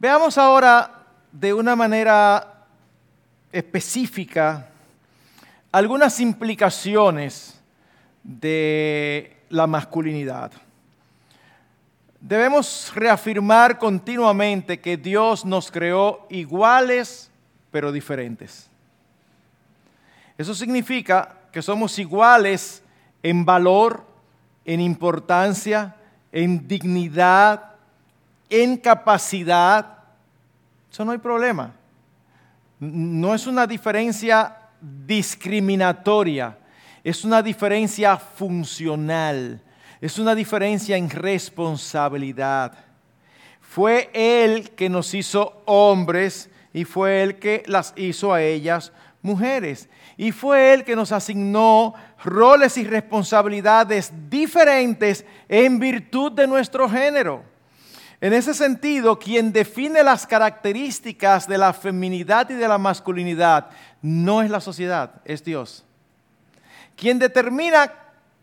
Veamos ahora de una manera específica algunas implicaciones de la masculinidad. Debemos reafirmar continuamente que Dios nos creó iguales pero diferentes. Eso significa que somos iguales en valor, en importancia, en dignidad, en capacidad. Eso no hay problema. No es una diferencia discriminatoria, es una diferencia funcional, es una diferencia en responsabilidad. Fue Él que nos hizo hombres y fue Él que las hizo a ellas mujeres. Y fue Él que nos asignó roles y responsabilidades diferentes en virtud de nuestro género. En ese sentido, quien define las características de la feminidad y de la masculinidad no es la sociedad, es Dios. Quien determina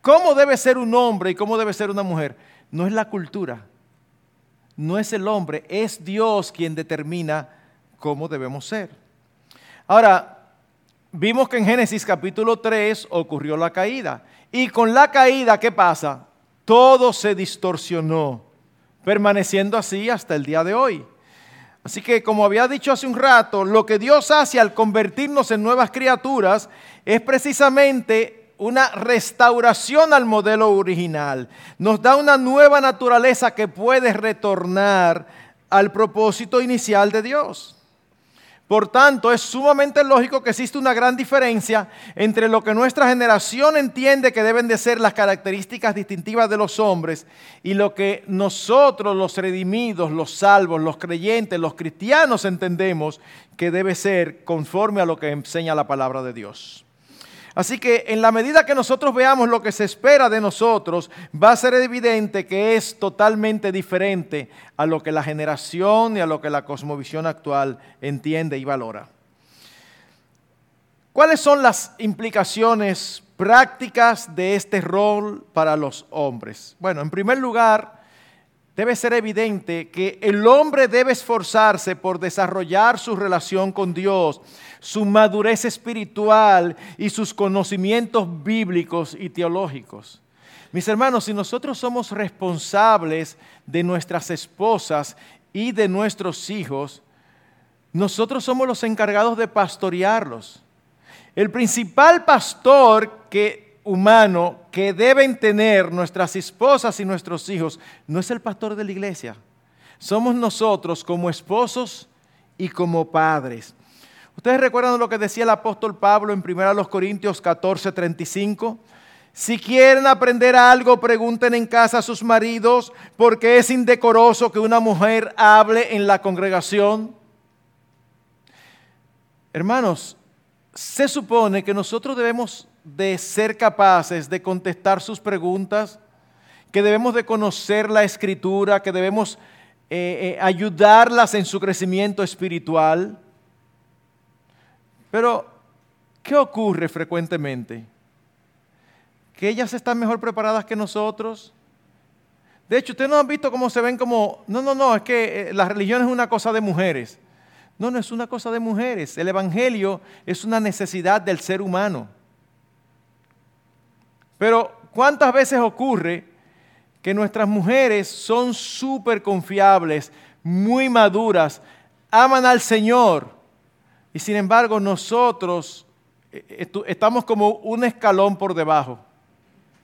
cómo debe ser un hombre y cómo debe ser una mujer no es la cultura, no es el hombre, es Dios quien determina cómo debemos ser. Ahora, vimos que en Génesis capítulo 3 ocurrió la caída. Y con la caída, ¿qué pasa? Todo se distorsionó, permaneciendo así hasta el día de hoy. Así que, como había dicho hace un rato, lo que Dios hace al convertirnos en nuevas criaturas es precisamente una restauración al modelo original. Nos da una nueva naturaleza que puede retornar al propósito inicial de Dios. Por tanto, es sumamente lógico que existe una gran diferencia entre lo que nuestra generación entiende que deben de ser las características distintivas de los hombres y lo que nosotros, los redimidos, los salvos, los creyentes, los cristianos entendemos que debe ser conforme a lo que enseña la palabra de Dios. Así que en la medida que nosotros veamos lo que se espera de nosotros, va a ser evidente que es totalmente diferente a lo que la generación y a lo que la cosmovisión actual entiende y valora. ¿Cuáles son las implicaciones prácticas de este rol para los hombres? Bueno, en primer lugar, debe ser evidente que el hombre debe esforzarse por desarrollar su relación con Dios, su madurez espiritual y sus conocimientos bíblicos y teológicos. Mis hermanos, si nosotros somos responsables de nuestras esposas y de nuestros hijos, nosotros somos los encargados de pastorearlos. El principal pastor que humano que deben tener nuestras esposas y nuestros hijos no es el pastor de la iglesia. Somos nosotros como esposos y como padres. Ustedes recuerdan lo que decía el apóstol Pablo en 1 Corintios 14, 35. Si quieren aprender algo, pregunten en casa a sus maridos, porque es indecoroso que una mujer hable en la congregación. Hermanos, se supone que nosotros debemos de ser capaces de contestar sus preguntas, que debemos de conocer la escritura, que debemos eh, eh, ayudarlas en su crecimiento espiritual. Pero, ¿qué ocurre frecuentemente? Que ellas están mejor preparadas que nosotros. De hecho, ustedes no han visto cómo se ven como, no, no, no, es que eh, la religión es una cosa de mujeres. No, no es una cosa de mujeres. El Evangelio es una necesidad del ser humano. Pero ¿cuántas veces ocurre que nuestras mujeres son súper confiables, muy maduras, aman al Señor y sin embargo nosotros eh, estamos como un escalón por debajo?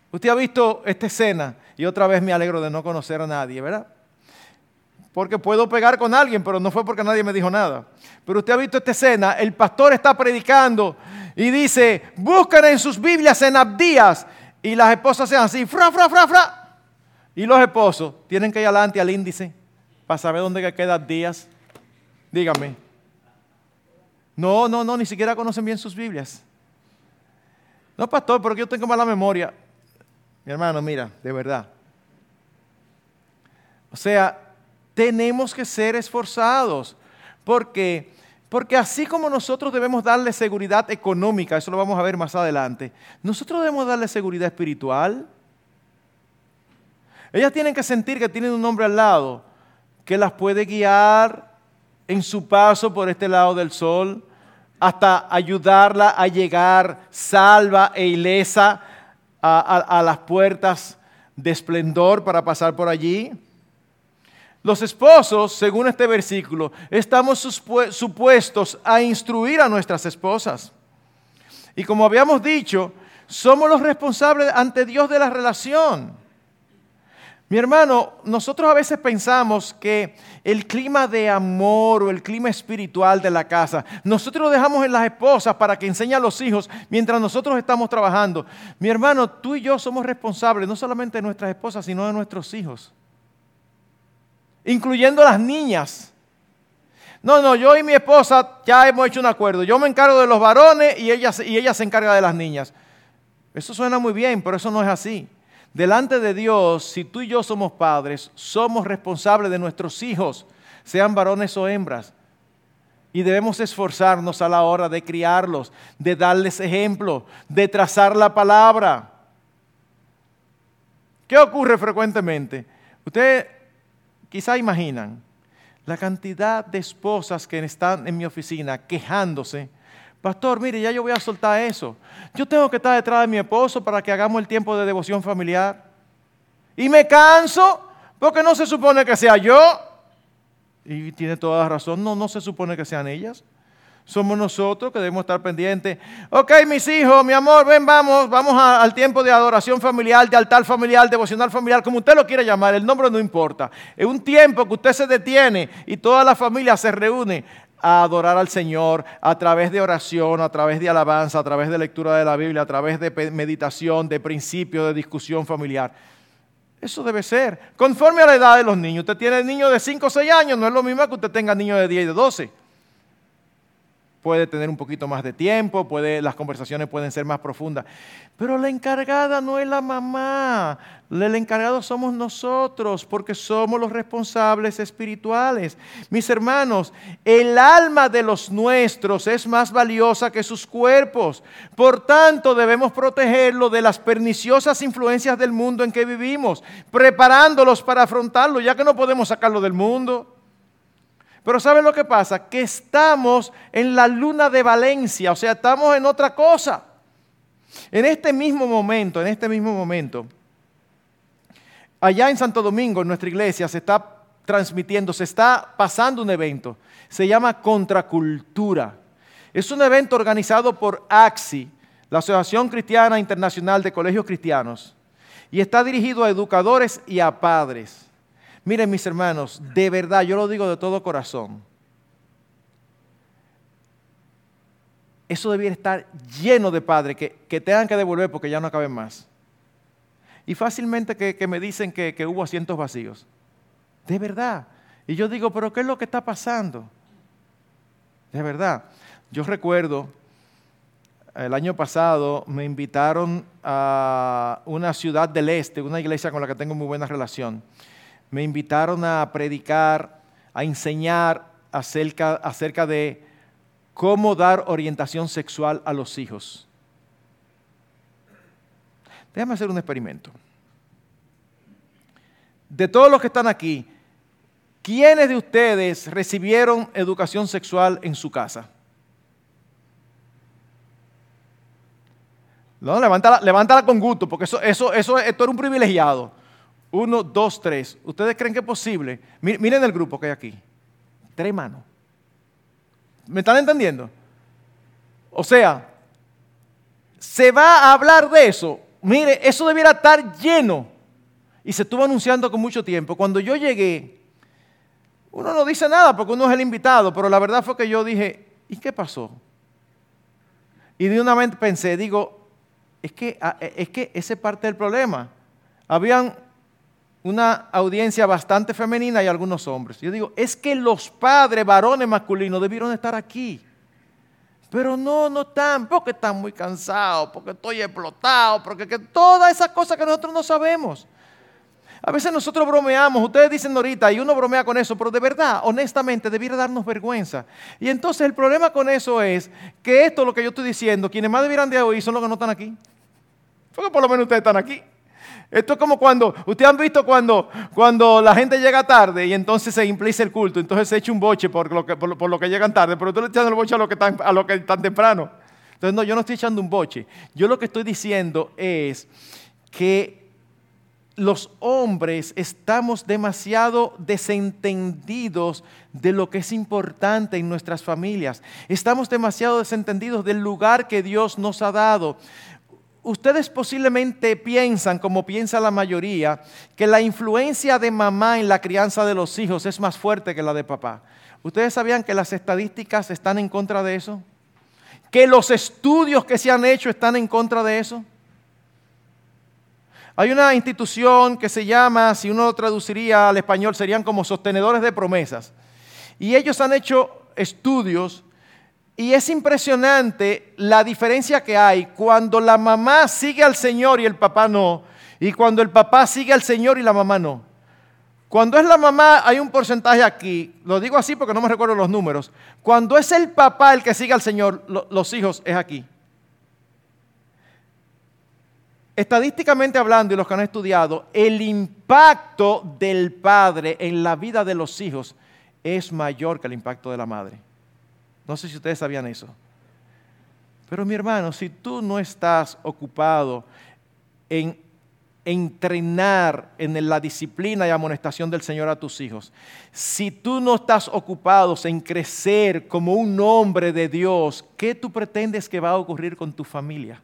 Usted ha visto esta escena y otra vez me alegro de no conocer a nadie, ¿verdad? Porque puedo pegar con alguien, pero no fue porque nadie me dijo nada. Pero usted ha visto esta escena, el pastor está predicando y dice, busquen en sus Biblias en Abdías y las esposas sean así, fra, fra, fra, fra. Y los esposos tienen que ir adelante al índice para saber dónde quedan días. Dígame. No, no, no, ni siquiera conocen bien sus Biblias. No, pastor, pero yo tengo mala memoria. Mi hermano, mira, de verdad. O sea, tenemos que ser esforzados porque porque así como nosotros debemos darle seguridad económica, eso lo vamos a ver más adelante, nosotros debemos darle seguridad espiritual. Ellas tienen que sentir que tienen un hombre al lado que las puede guiar, en su paso por este lado del sol, hasta ayudarla a llegar salva e ilesa a, las puertas de esplendor para pasar por allí. Los esposos, según este versículo, estamos supuestos a instruir a nuestras esposas. Y como habíamos dicho, somos los responsables ante Dios de la relación. Mi hermano, nosotros a veces pensamos que el clima de amor o el clima espiritual de la casa, nosotros lo dejamos en las esposas para que enseñe a los hijos mientras nosotros estamos trabajando. Mi hermano, tú y yo somos responsables no solamente de nuestras esposas, sino de nuestros hijos, incluyendo las niñas. No, no, yo y mi esposa ya hemos hecho un acuerdo. Yo me encargo de los varones y ella, y ella se encarga de las niñas. Eso suena muy bien, pero eso no es así. Delante de Dios, si tú y yo somos padres, somos responsables de nuestros hijos, sean varones o hembras. Y debemos esforzarnos a la hora de criarlos, de darles ejemplo, de trazar la palabra. ¿Qué ocurre frecuentemente? Ustedes quizá imaginan la cantidad de esposas que están en mi oficina quejándose Pastor, mire, ya yo voy a soltar eso. Yo tengo que estar detrás de mi esposo para que hagamos el tiempo de devoción familiar. Y me canso porque no se supone que sea yo. Y tiene toda la razón, no, no se supone que sean ellas. Somos nosotros que debemos estar pendientes. Ok, mis hijos, mi amor, ven, vamos, vamos al tiempo de adoración familiar, de altar familiar, devocional familiar, como usted lo quiera llamar, el nombre no importa. Es un tiempo que usted se detiene y toda la familia se reúne a adorar al Señor a través de oración, a través de alabanza, a través de lectura de la Biblia, a través de meditación, de principio, de discusión familiar. Eso debe ser. Conforme a la edad de los niños. Usted tiene niños de 5 o 6 años, no es lo mismo que usted tenga niños de 10 y de 12 puede tener un poquito más de tiempo, puede, las conversaciones pueden ser más profundas. Pero la encargada no es la mamá, el encargado somos nosotros, porque somos los responsables espirituales. Mis hermanos, el alma de los nuestros es más valiosa que sus cuerpos. Por tanto, debemos protegerlo de las perniciosas influencias del mundo en que vivimos, preparándolos para afrontarlo, ya que no podemos sacarlo del mundo. Pero ¿saben lo que pasa? Que estamos en la luna de Valencia, o sea, estamos en otra cosa. En este mismo momento, en este mismo momento, allá en Santo Domingo, en nuestra iglesia, se está transmitiendo, se está pasando un evento. Se llama Contracultura. Es un evento organizado por AXI, la Asociación Cristiana Internacional de Colegios Cristianos, y está dirigido a educadores y a padres. Miren mis hermanos, de verdad, yo lo digo de todo corazón. Eso debiera estar lleno de padres que, tengan que devolver porque ya no caben más. Y fácilmente que, me dicen que, que hubo asientos vacíos. De verdad. Y yo digo, pero ¿qué es lo que está pasando? De verdad. Yo recuerdo, el año pasado me invitaron a una ciudad del este, una iglesia con la que tengo muy buena relación me invitaron a predicar, a enseñar acerca, de cómo dar orientación sexual a los hijos. Déjame hacer un experimento. De todos los que están aquí, ¿quiénes de ustedes recibieron educación sexual en su casa? No, levántala, levántala con gusto, porque eso, eso, eso, esto era un privilegiado. Uno, dos, tres. ¿Ustedes creen que es posible? Miren el grupo que hay aquí. Tres manos. ¿Me están entendiendo? O sea, se va a hablar de eso. Mire, eso debiera estar lleno. Y se estuvo anunciando con mucho tiempo. Cuando yo llegué, uno no dice nada porque uno es el invitado, pero la verdad fue que yo dije, ¿y qué pasó? Y de una vez pensé, digo, es que, ah, es que ese es parte del problema. Habían una audiencia bastante femenina y algunos hombres. Yo digo, es que los padres varones masculinos debieron estar aquí. Pero no, no están, porque están muy cansados, porque estoy explotado, porque que, todas esas cosas que nosotros no sabemos. A veces nosotros bromeamos, ustedes dicen ahorita, y uno bromea con eso, pero de verdad, honestamente, debiera darnos vergüenza. Y entonces el problema con eso es que esto, lo que yo estoy diciendo, quienes más debieran de oír son los que no están aquí. Porque por lo menos ustedes están aquí. Esto es como cuando, ustedes han visto cuando, cuando la gente llega tarde y entonces se implica el culto, entonces se echa un boche por lo que, por, lo que llegan tarde, pero tú le echas el boche a lo que están, a lo que están temprano. Entonces, no, yo no estoy echando un boche. Yo lo que estoy diciendo es que los hombres estamos demasiado desentendidos de lo que es importante en nuestras familias. Estamos demasiado desentendidos del lugar que Dios nos ha dado. Ustedes posiblemente piensan, como piensa la mayoría, que la influencia de mamá en la crianza de los hijos es más fuerte que la de papá. ¿Ustedes sabían que las estadísticas están en contra de eso? ¿Que los estudios que se han hecho están en contra de eso? Hay una institución que se llama, si uno lo traduciría al español, serían como sostenedores de promesas. Y ellos han hecho estudios y es impresionante la diferencia que hay cuando la mamá sigue al Señor y el papá no, y cuando el papá sigue al Señor y la mamá no. Cuando es la mamá hay un porcentaje aquí, lo digo así porque no me recuerdo los números. Cuando es el papá el que sigue al Señor, los hijos es aquí. Estadísticamente hablando, y los que han estudiado, el impacto del padre en la vida de los hijos es mayor que el impacto de la madre. No sé si ustedes sabían eso. Pero mi hermano, si tú no estás ocupado en entrenar en la disciplina y amonestación del Señor a tus hijos, si tú no estás ocupado en crecer como un hombre de Dios, ¿qué tú pretendes que va a ocurrir con tu familia?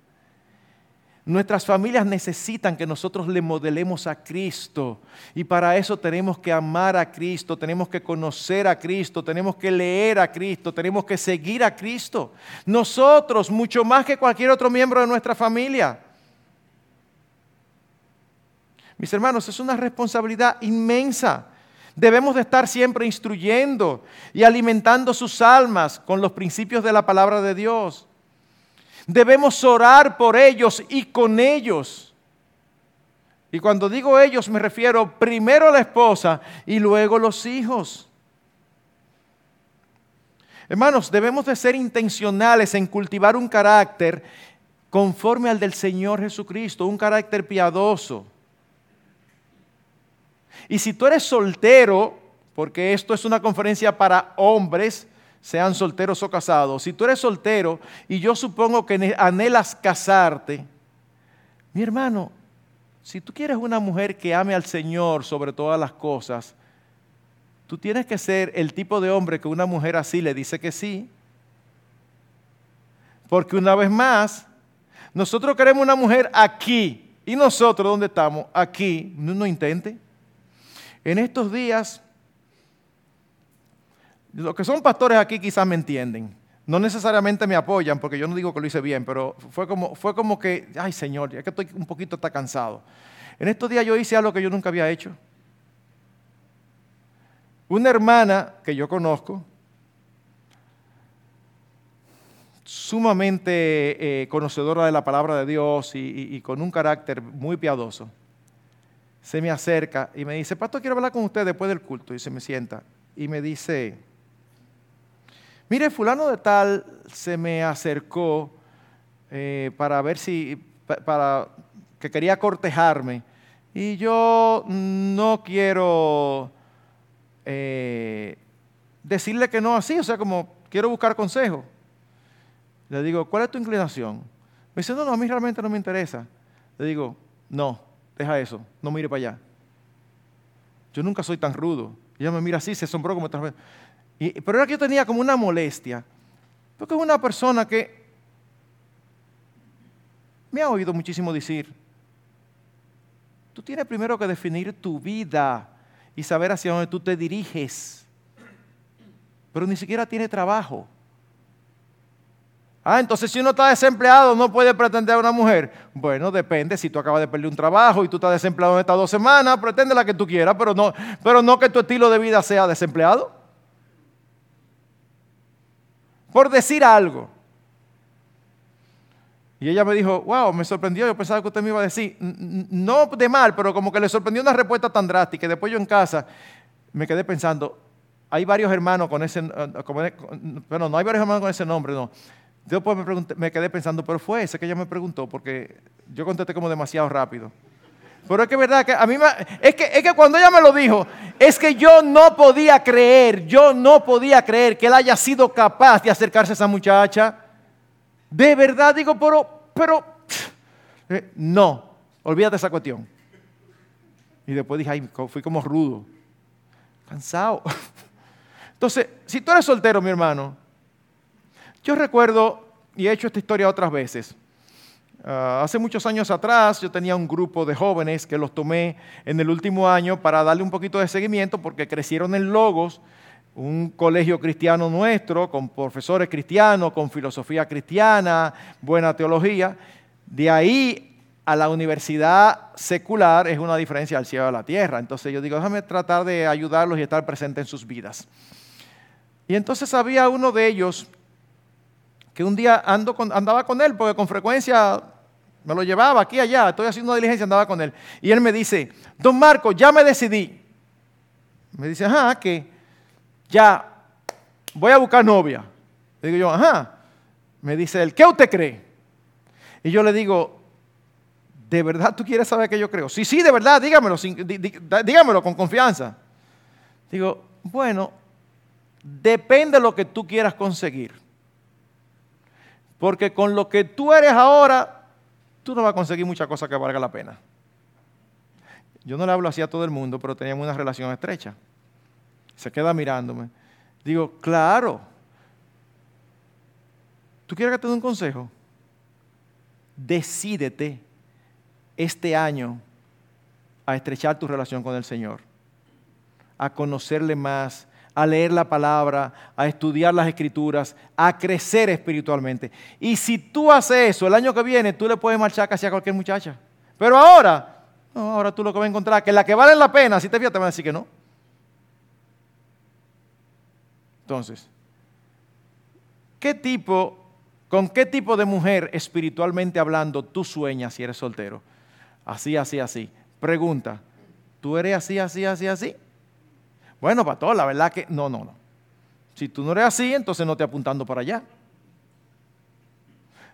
Nuestras familias necesitan que nosotros le modelemos a Cristo. Y para eso tenemos que amar a Cristo, tenemos que conocer a Cristo, tenemos que leer a Cristo, tenemos que seguir a Cristo. Nosotros, mucho más que cualquier otro miembro de nuestra familia. Mis hermanos, es una responsabilidad inmensa. Debemos de estar siempre instruyendo y alimentando sus almas con los principios de la palabra de Dios. Debemos orar por ellos y con ellos. Y cuando digo ellos me refiero primero a la esposa y luego los hijos. Hermanos, debemos de ser intencionales en cultivar un carácter conforme al del Señor Jesucristo, un carácter piadoso. Y si tú eres soltero, porque esto es una conferencia para hombres, sean solteros o casados, si tú eres soltero y yo supongo que anhelas casarte, mi hermano, si tú quieres una mujer que ame al Señor sobre todas las cosas, tú tienes que ser el tipo de hombre que una mujer así le dice que sí. Porque una vez más, nosotros queremos una mujer aquí. ¿Y nosotros dónde estamos? Aquí. No, no intente. En estos días los que son pastores aquí quizás me entienden. No necesariamente me apoyan porque yo no digo que lo hice bien, pero fue como, fue como que, ay Señor, ya que estoy un poquito está cansado. En estos días yo hice algo que yo nunca había hecho. Una hermana que yo conozco, sumamente eh, conocedora de la palabra de Dios y, y, con un carácter muy piadoso, se me acerca y me dice, Pastor, quiero hablar con usted después del culto. Y se me sienta y me dice, Mire, fulano de tal se me acercó eh, para ver si, para que quería cortejarme. Y yo no quiero eh, decirle que no así, o sea, como quiero buscar consejo. Le digo, ¿cuál es tu inclinación? Me dice, no, no, a mí realmente no me interesa. Le digo, no, deja eso, no mire para allá. Yo nunca soy tan rudo. Ella me mira así, se asombró como otra pero era que yo tenía como una molestia, porque es una persona que me ha oído muchísimo decir, tú tienes primero que definir tu vida y saber hacia dónde tú te diriges, pero ni siquiera tiene trabajo. Ah, entonces si uno está desempleado no puede pretender a una mujer. Bueno, depende, si tú acabas de perder un trabajo y tú estás desempleado en estas dos semanas, pretende la que tú quieras, pero no, pero no que tu estilo de vida sea desempleado por decir algo. Y ella me dijo, wow, me sorprendió, yo pensaba que usted me iba a decir, no de mal, pero como que le sorprendió una respuesta tan drástica. Después yo en casa me quedé pensando, hay varios hermanos con ese, bueno, no hay varios hermanos con ese nombre, no. Después me, me quedé pensando, pero fue ese que ella me preguntó, porque yo contesté como demasiado rápido. Pero es que es verdad que a mí me, es que, es que cuando ella me lo dijo, es que yo no podía creer, yo no podía creer que él haya sido capaz de acercarse a esa muchacha. De verdad digo, pero, pero, eh, no, olvídate esa cuestión. Y después dije, ay, fui como rudo, cansado. Entonces, si tú eres soltero, mi hermano, yo recuerdo, y he hecho esta historia otras veces, ah, hace muchos años atrás yo tenía un grupo de jóvenes que los tomé en el último año para darle un poquito de seguimiento porque crecieron en Logos, un colegio cristiano nuestro, con profesores cristianos, con filosofía cristiana, buena teología. De ahí a la universidad secular es una diferencia al cielo a la tierra. Entonces yo digo, déjame tratar de ayudarlos y estar presente en sus vidas. Y entonces había uno de ellos que un día ando andaba con él, porque con frecuencia me lo llevaba aquí allá, estoy haciendo una diligencia, andaba con él. Y él me dice, don Marco, ya me decidí. Me dice, ajá, que ya voy a buscar novia. Le digo yo, ajá. Me dice él, ¿qué usted cree? Y yo le digo, ¿de verdad tú quieres saber qué yo creo? Sí, sí, de verdad, dígamelo, dígamelo con confianza. Digo, bueno, depende de lo que tú quieras conseguir. Porque con lo que tú eres ahora, tú no vas a conseguir mucha cosa que valga la pena. Yo no le hablo así a todo el mundo, pero teníamos una relación estrecha. Se queda mirándome. Digo, claro. ¿Tú quieres que te dé un consejo? Decídete este año a estrechar tu relación con el Señor, a conocerle más, a leer la palabra, a estudiar las escrituras, a crecer espiritualmente. Y si tú haces eso el año que viene, tú le puedes marchar casi a cualquier muchacha. Pero ahora, no, ahora tú lo que vas a encontrar, que la que vale la pena, si te fijas, te van a decir que no. Entonces, ¿qué tipo, con qué tipo de mujer espiritualmente hablando tú sueñas si eres soltero? Así, así, así. Pregunta, ¿tú eres así, así, así, así? Bueno, pastor, la verdad que no, no, no. Si tú no eres así, entonces no te apuntando para allá.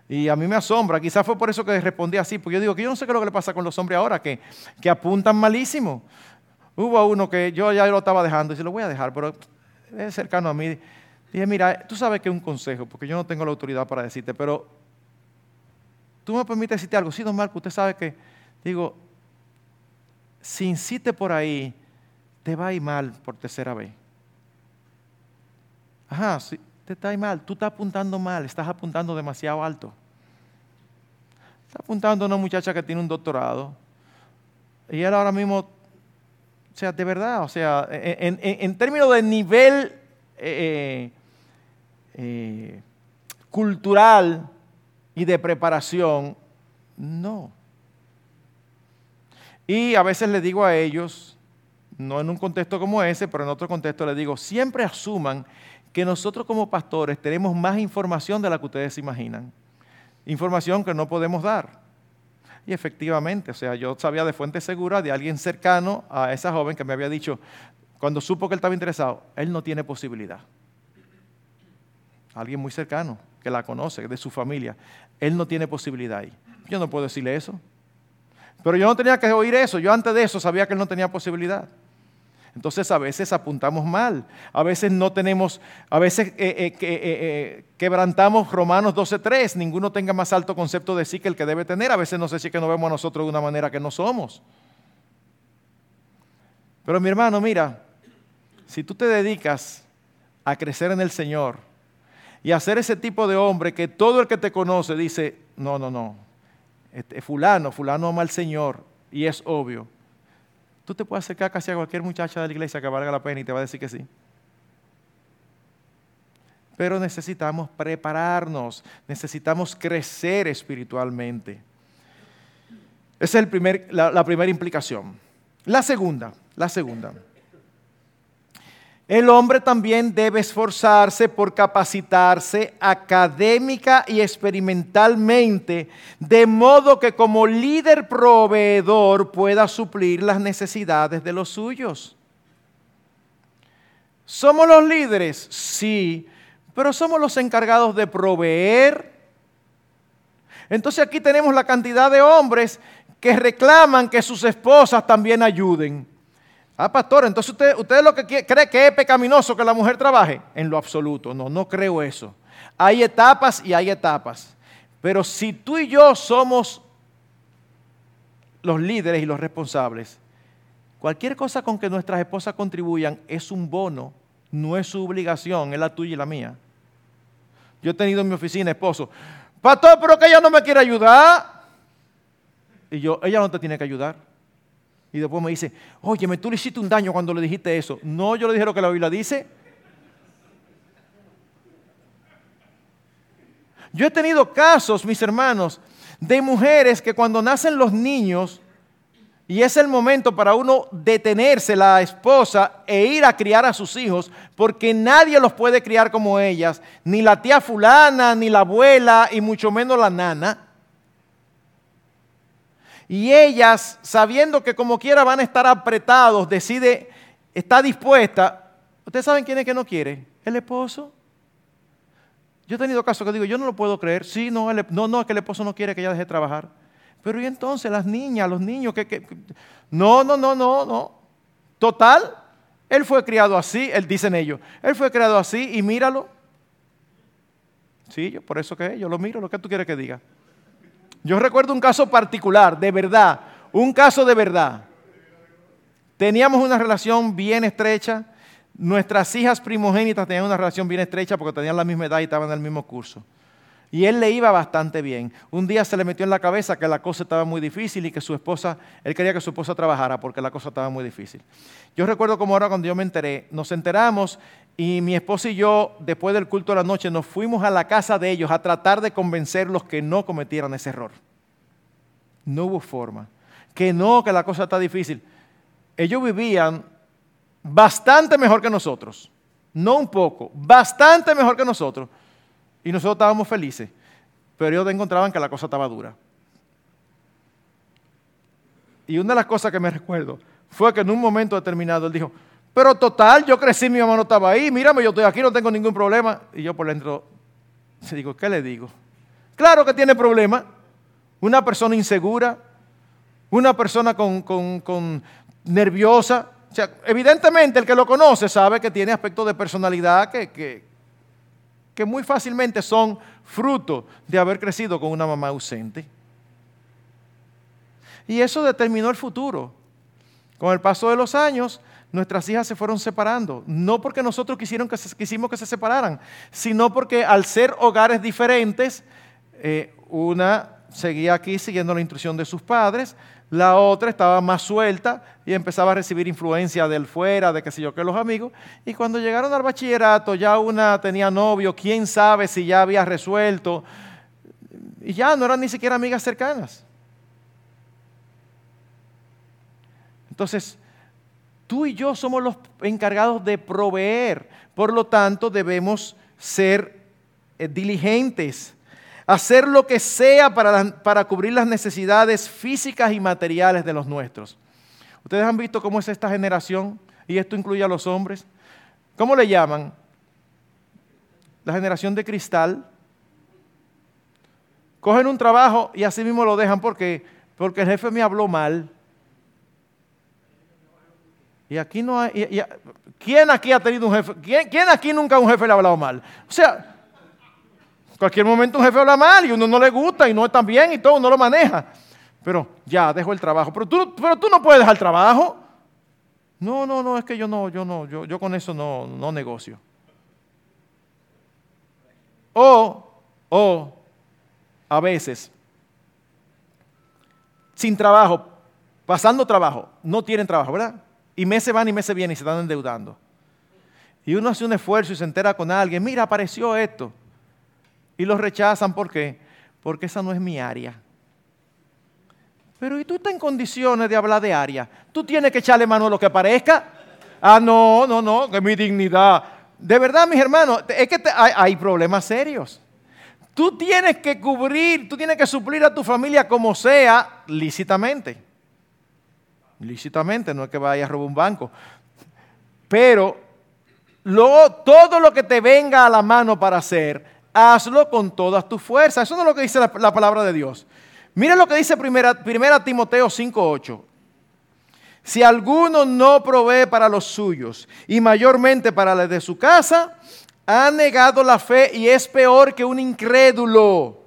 Y a mí me asombra, quizás fue por eso que respondí así, porque yo digo que yo no sé qué es lo que le pasa con los hombres ahora, que, que apuntan malísimo. Hubo uno que yo ya lo estaba dejando y se lo voy a dejar, pero es cercano a mí. Dije, mira, tú sabes que es un consejo, porque yo no tengo la autoridad para decirte, pero tú me permites decirte algo. Sí, don Marco, usted sabe que, digo, si incite por ahí, te va a ir mal por tercera vez. Ajá, sí, te está mal, tú estás apuntando mal, estás apuntando demasiado alto. Estás apuntando a una muchacha que tiene un doctorado y él ahora mismo, o sea, de verdad, o sea, en, términos de nivel eh, eh, cultural y de preparación, no. Y a veces le digo a ellos, no en un contexto como ese, pero en otro contexto les digo, siempre asuman que nosotros como pastores tenemos más información de la que ustedes se imaginan. Información que no podemos dar. Y efectivamente, o sea, yo sabía de fuente segura de alguien cercano a esa joven que me había dicho, cuando supo que él estaba interesado, él no tiene posibilidad. Alguien muy cercano, que la conoce, de su familia, él no tiene posibilidad ahí. Yo no puedo decirle eso. Pero yo no tenía que oír eso, yo antes de eso sabía que él no tenía posibilidad. Entonces a veces apuntamos mal, a veces no tenemos, a veces eh, eh, eh, quebrantamos Romanos 12.3, ninguno tenga más alto concepto de sí que el que debe tener, a veces no sé si es que nos vemos a nosotros de una manera que no somos. Pero mi hermano, mira, si tú te dedicas a crecer en el Señor y a ser ese tipo de hombre que todo el que te conoce dice, no, no, no, este, fulano, fulano ama al Señor y es obvio Tú te puedes acercar casi a cualquier muchacha de la iglesia que valga la pena y te va a decir que sí. Pero necesitamos prepararnos, necesitamos crecer espiritualmente. Esa es el primer, la, la primera implicación. La segunda, la segunda. El hombre también debe esforzarse por capacitarse académica y experimentalmente, de modo que como líder proveedor pueda suplir las necesidades de los suyos. ¿Somos los líderes? Sí, pero somos los encargados de proveer. Entonces aquí tenemos la cantidad de hombres que reclaman que sus esposas también ayuden. Ah, pastor, entonces usted, usted lo que cree que es pecaminoso que la mujer trabaje. En lo absoluto, no, no creo eso. Hay etapas y hay etapas. Pero si tú y yo somos los líderes y los responsables, cualquier cosa con que nuestras esposas contribuyan es un bono, no es su obligación, es la tuya y la mía. Yo he tenido en mi oficina esposo, pastor, pero que ella no me quiere ayudar. Y yo, ella no te tiene que ayudar. Y después me dice, oye, tú le hiciste un daño cuando le dijiste eso. No, yo le dije lo que la Biblia dice. Yo he tenido casos, mis hermanos, de mujeres que cuando nacen los niños, y es el momento para uno detenerse, la esposa, e ir a criar a sus hijos, porque nadie los puede criar como ellas, ni la tía fulana, ni la abuela, y mucho menos la nana. Y ellas, sabiendo que como quiera van a estar apretados, decide, está dispuesta. ¿Ustedes saben quién es que no quiere? El esposo. Yo he tenido casos que digo, yo no lo puedo creer. Sí, no, no, no, es que el esposo no quiere que ella deje de trabajar. Pero y entonces las niñas, los niños, que, no, no, no, no, no. Total, él fue criado así, él dicen ellos, él fue criado así y míralo. Sí, yo por eso que yo lo miro, lo que tú quieres que diga. Yo recuerdo un caso particular, de verdad, un caso de verdad. Teníamos una relación bien estrecha. Nuestras hijas primogénitas tenían una relación bien estrecha porque tenían la misma edad y estaban en el mismo curso. Y él le iba bastante bien. Un día se le metió en la cabeza que la cosa estaba muy difícil y que su esposa, él quería que su esposa trabajara porque la cosa estaba muy difícil. Yo recuerdo como ahora cuando yo me enteré, nos enteramos y mi esposa y yo, después del culto de la noche, nos fuimos a la casa de ellos a tratar de convencerlos que no cometieran ese error. No hubo forma. Que no, que la cosa está difícil. Ellos vivían bastante mejor que nosotros. No un poco, bastante mejor que nosotros. Y nosotros estábamos felices. Pero ellos encontraban que la cosa estaba dura. Y una de las cosas que me recuerdo fue que en un momento determinado él dijo, pero total, yo crecí, mi mamá no estaba ahí, mírame, yo estoy aquí, no tengo ningún problema. Y yo por dentro, digo, ¿qué le digo? Claro que tiene problema. Una persona insegura, una persona con, nerviosa. O sea, evidentemente el que lo conoce sabe que tiene aspectos de personalidad que, que, que muy fácilmente son fruto de haber crecido con una mamá ausente. Y eso determinó el futuro. Con el paso de los años, nuestras hijas se fueron separando. No porque nosotros quisimos que se separaran, sino porque al ser hogares diferentes, eh, una seguía aquí siguiendo la instrucción de sus padres, la otra estaba más suelta y empezaba a recibir influencia del fuera, de qué sé yo, que los amigos. Y cuando llegaron al bachillerato, ya una tenía novio, quién sabe si ya había resuelto, y ya no eran ni siquiera amigas cercanas. Entonces, Tú y yo somos los encargados de proveer. Por lo tanto, debemos ser eh, diligentes, hacer lo que sea para, para cubrir las necesidades físicas y materiales de los nuestros. Ustedes han visto cómo es esta generación, y esto incluye a los hombres. ¿Cómo le llaman? La generación de cristal. Cogen un trabajo y así mismo lo dejan porque, porque el jefe me habló mal. Y aquí no hay. ¿Quién aquí ha tenido un jefe? ¿quién, aquí nunca un jefe le ha hablado mal? O sea, cualquier momento un jefe habla mal y uno no le gusta y no está bien y todo, uno lo maneja. Pero ya, dejo el trabajo. Pero tú, pero tú no puedes dejar el trabajo. No, no, no, es que yo no, yo no, yo, yo con eso no, no negocio. O, o, a veces, sin trabajo, pasando trabajo, no tienen trabajo, ¿verdad? Y meses van y meses vienen y se están endeudando. Y uno hace un esfuerzo y se entera con alguien, mira, apareció esto. Y lo rechazan, ¿por qué? Porque esa no es mi área. Pero ¿y tú estás en condiciones de hablar de área? ¿Tú tienes que echarle mano a lo que parezca? Ah, no, no, no, que mi dignidad. De verdad, mis hermanos, es que hay problemas serios. Tú tienes que cubrir, tú tienes que suplir a tu familia como sea lícitamente lícitamente, no es que vaya a robar un banco. Pero todo lo que te venga a la mano para hacer, hazlo con todas tus fuerzas. Eso no es lo que dice la, la palabra de Dios. Mira lo que dice primera, primera Timoteo 5.8. Si alguno no provee para los suyos y mayormente para los de su casa, ha negado la fe y es peor que un incrédulo.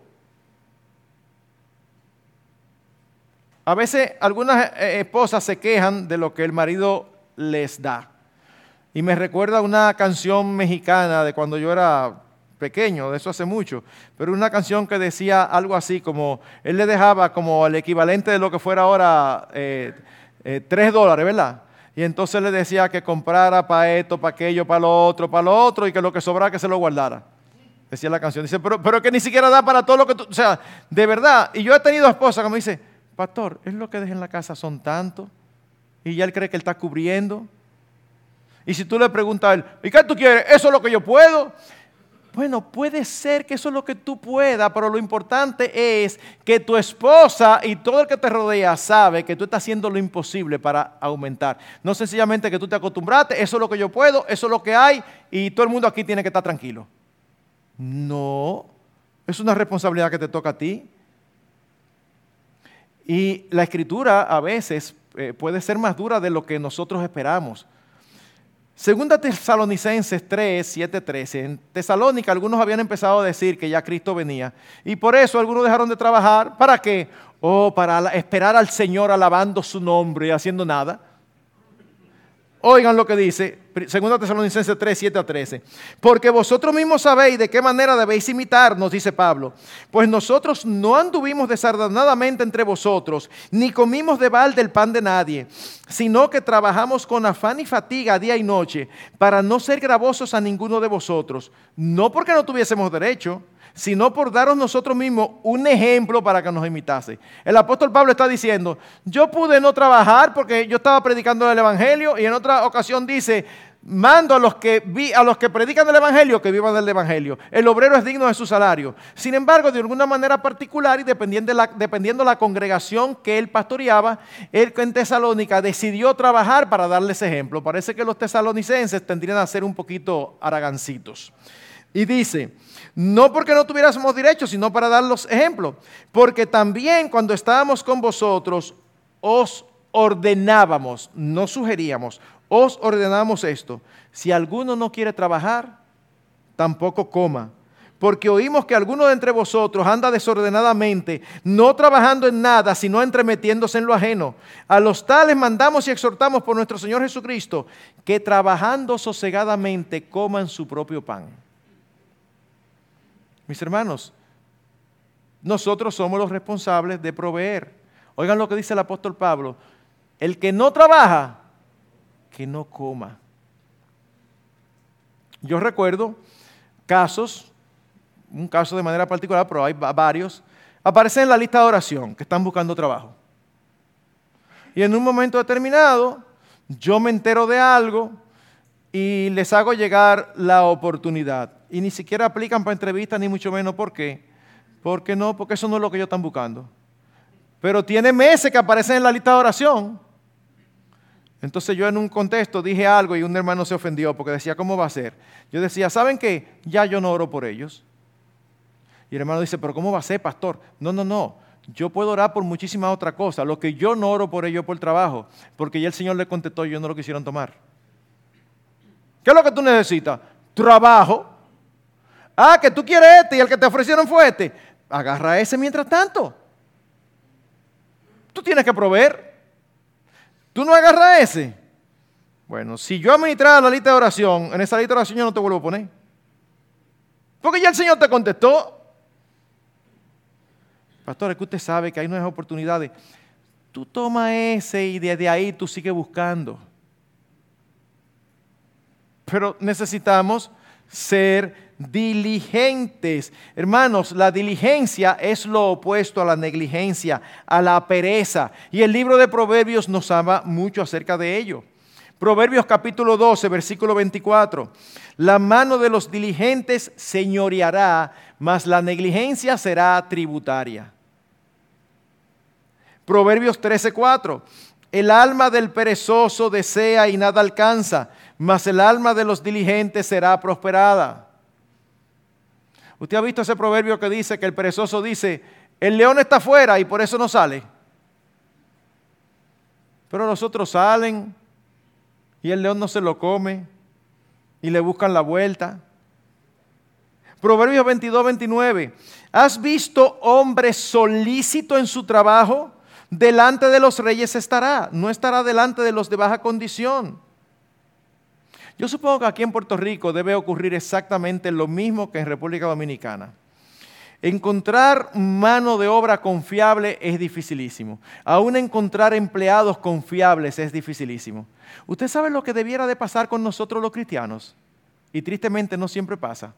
A veces algunas eh, esposas se quejan de lo que el marido les da. Y me recuerda una canción mexicana de cuando yo era pequeño, de eso hace mucho, pero una canción que decía algo así como, él le dejaba como el equivalente de lo que fuera ahora eh, eh, tres dólares, ¿verdad? Y entonces le decía que comprara para esto, para aquello, para lo otro, para lo otro, y que lo que sobrara que se lo guardara. Decía la canción. Dice, pero, pero que ni siquiera da para todo lo que tú... O sea, de verdad. Y yo he tenido esposa que me dice, pastor, es lo que deja en la casa son tantos. Y ya él cree que él está cubriendo. Y si tú le preguntas a él, ¿y qué tú quieres? Eso es lo que yo puedo. Bueno, puede ser que eso es lo que tú puedas, pero lo importante es que tu esposa y todo el que te rodea sabe que tú estás haciendo lo imposible para aumentar. No sencillamente que tú te acostumbraste, eso es lo que yo puedo, eso es lo que hay y todo el mundo aquí tiene que estar tranquilo. No, es una responsabilidad que te toca a ti. Y la escritura a veces eh, puede ser más dura de lo que nosotros esperamos. Segunda Tesalonicenses 3, 7, 13. En Tesalónica algunos habían empezado a decir que ya Cristo venía. Y por eso algunos dejaron de trabajar. ¿Para qué? Oh, para esperar al Señor alabando su nombre y haciendo nada. Oigan lo que dice 2 Tesalonicenses 3, 7 a 13. Porque vosotros mismos sabéis de qué manera debéis imitarnos, dice Pablo. Pues nosotros no anduvimos desordenadamente entre vosotros, ni comimos de balde el pan de nadie, sino que trabajamos con afán y fatiga día y noche, para no ser gravosos a ninguno de vosotros. No porque no tuviésemos derecho sino por daros nosotros mismos un ejemplo para que nos imitase. El apóstol Pablo está diciendo, yo pude no trabajar porque yo estaba predicando el Evangelio y en otra ocasión dice, mando a los que, vi, a los que predican el Evangelio que vivan del Evangelio. El obrero es digno de su salario. Sin embargo, de alguna manera particular y dependiendo de la, congregación que él pastoreaba, él en Tesalónica decidió trabajar para darles ejemplo. Parece que los tesalonicenses tendrían a ser un poquito aragancitos. Y dice, no porque no tuviéramos derecho, sino para dar los ejemplos. Porque también cuando estábamos con vosotros, os ordenábamos, no sugeríamos, os ordenábamos esto. Si alguno no quiere trabajar, tampoco coma. Porque oímos que alguno de entre vosotros anda desordenadamente, no trabajando en nada, sino entremetiéndose en lo ajeno. A los tales mandamos y exhortamos por nuestro Señor Jesucristo, que trabajando sosegadamente coman su propio pan. Mis hermanos, nosotros somos los responsables de proveer. Oigan lo que dice el apóstol Pablo. El que no trabaja, que no coma. Yo recuerdo casos, un caso de manera particular, pero hay varios, aparecen en la lista de oración que están buscando trabajo. Y en un momento determinado, yo me entero de algo y les hago llegar la oportunidad. Y ni siquiera aplican para entrevistas, ni mucho menos. ¿Por qué? Porque no, porque eso no es lo que ellos están buscando. Pero tiene meses que aparecen en la lista de oración. Entonces yo en un contexto dije algo y un hermano se ofendió porque decía, ¿cómo va a ser? Yo decía, ¿saben qué? Ya yo no oro por ellos. Y el hermano dice, ¿pero cómo va a ser, pastor? No, no, no. Yo puedo orar por muchísimas otras cosas. Lo que yo no oro por ellos por trabajo, porque ya el Señor le contestó y ellos no lo quisieron tomar. ¿Qué es lo que tú necesitas? Trabajo. Ah, que tú quieres este y el que te ofrecieron fue este. Agarra ese mientras tanto. Tú tienes que proveer. Tú no agarras ese. Bueno, si yo administrara la lista de oración, en esa lista de oración yo no te vuelvo a poner. Porque ya el Señor te contestó. Pastor, es que usted sabe que hay nuevas oportunidades. Tú toma ese y desde ahí tú sigues buscando. Pero necesitamos ser diligentes. Hermanos, la diligencia es lo opuesto a la negligencia, a la pereza. Y el libro de Proverbios nos habla mucho acerca de ello. Proverbios capítulo 12, versículo 24. La mano de los diligentes señoreará, mas la negligencia será tributaria. Proverbios 13, 4. El alma del perezoso desea y nada alcanza, mas el alma de los diligentes será prosperada. Usted ha visto ese proverbio que dice que el perezoso dice, el león está afuera y por eso no sale. Pero los otros salen y el león no se lo come y le buscan la vuelta. Proverbios 22, 29. ¿Has visto hombre solícito en su trabajo? Delante de los reyes estará, no estará delante de los de baja condición. Yo supongo que aquí en Puerto Rico debe ocurrir exactamente lo mismo que en República Dominicana. Encontrar mano de obra confiable es dificilísimo. Aún encontrar empleados confiables es dificilísimo. ¿Usted sabe lo que debiera de pasar con nosotros los cristianos? Y tristemente no siempre pasa.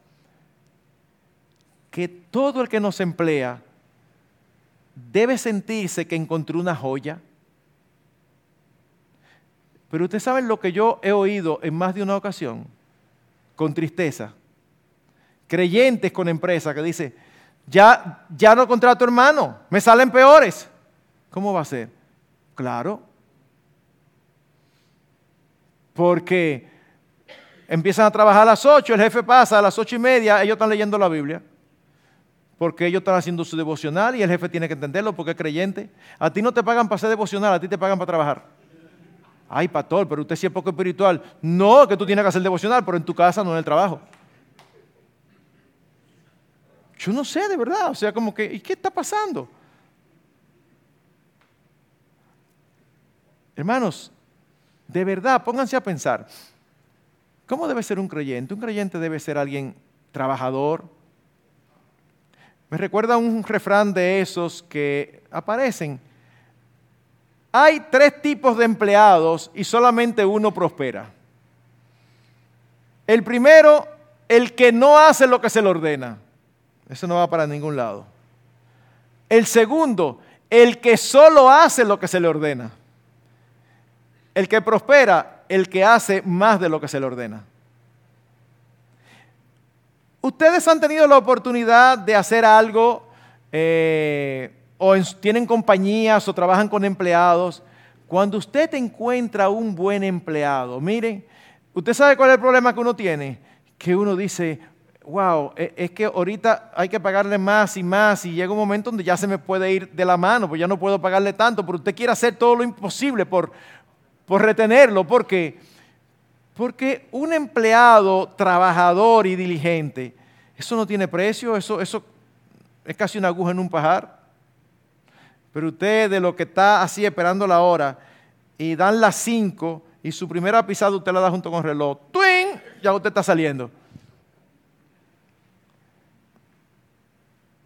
Que todo el que nos emplea debe sentirse que encontró una joya. Pero usted sabe lo que yo he oído en más de una ocasión, con tristeza. Creyentes con empresas que dicen, ya, ya no contrato hermano, me salen peores. ¿Cómo va a ser? Claro. Porque empiezan a trabajar a las 8, el jefe pasa a las ocho y media, ellos están leyendo la Biblia. Porque ellos están haciendo su devocional y el jefe tiene que entenderlo porque es creyente. A ti no te pagan para hacer devocional, a ti te pagan para trabajar. Ay, pastor, pero usted sí es poco espiritual. No, que tú tienes que hacer devocional, pero en tu casa, no en el trabajo. Yo no sé de verdad, o sea, como que, ¿y qué está pasando? Hermanos, de verdad, pónganse a pensar, ¿cómo debe ser un creyente? Un creyente debe ser alguien trabajador. Me recuerda un refrán de esos que aparecen. Hay tres tipos de empleados y solamente uno prospera. El primero, el que no hace lo que se le ordena. Eso no va para ningún lado. El segundo, el que solo hace lo que se le ordena. El que prospera, el que hace más de lo que se le ordena. Ustedes han tenido la oportunidad de hacer algo eh, o tienen compañías o trabajan con empleados. Cuando usted encuentra un buen empleado, miren, usted sabe cuál es el problema que uno tiene, que uno dice, wow, e, es que ahorita hay que pagarle más y más y llega un momento donde ya se me puede ir de la mano, pues ya no puedo pagarle tanto, pero usted quiere hacer todo lo imposible por, por retenerlo. ¿Por qué? Porque un empleado trabajador y diligente, eso no tiene precio, eso, eso es casi una aguja en un pajar. Pero usted de lo que está así esperando la hora y dan las cinco y su primera pisada usted la da junto con el reloj, ¡twin! Ya usted está saliendo.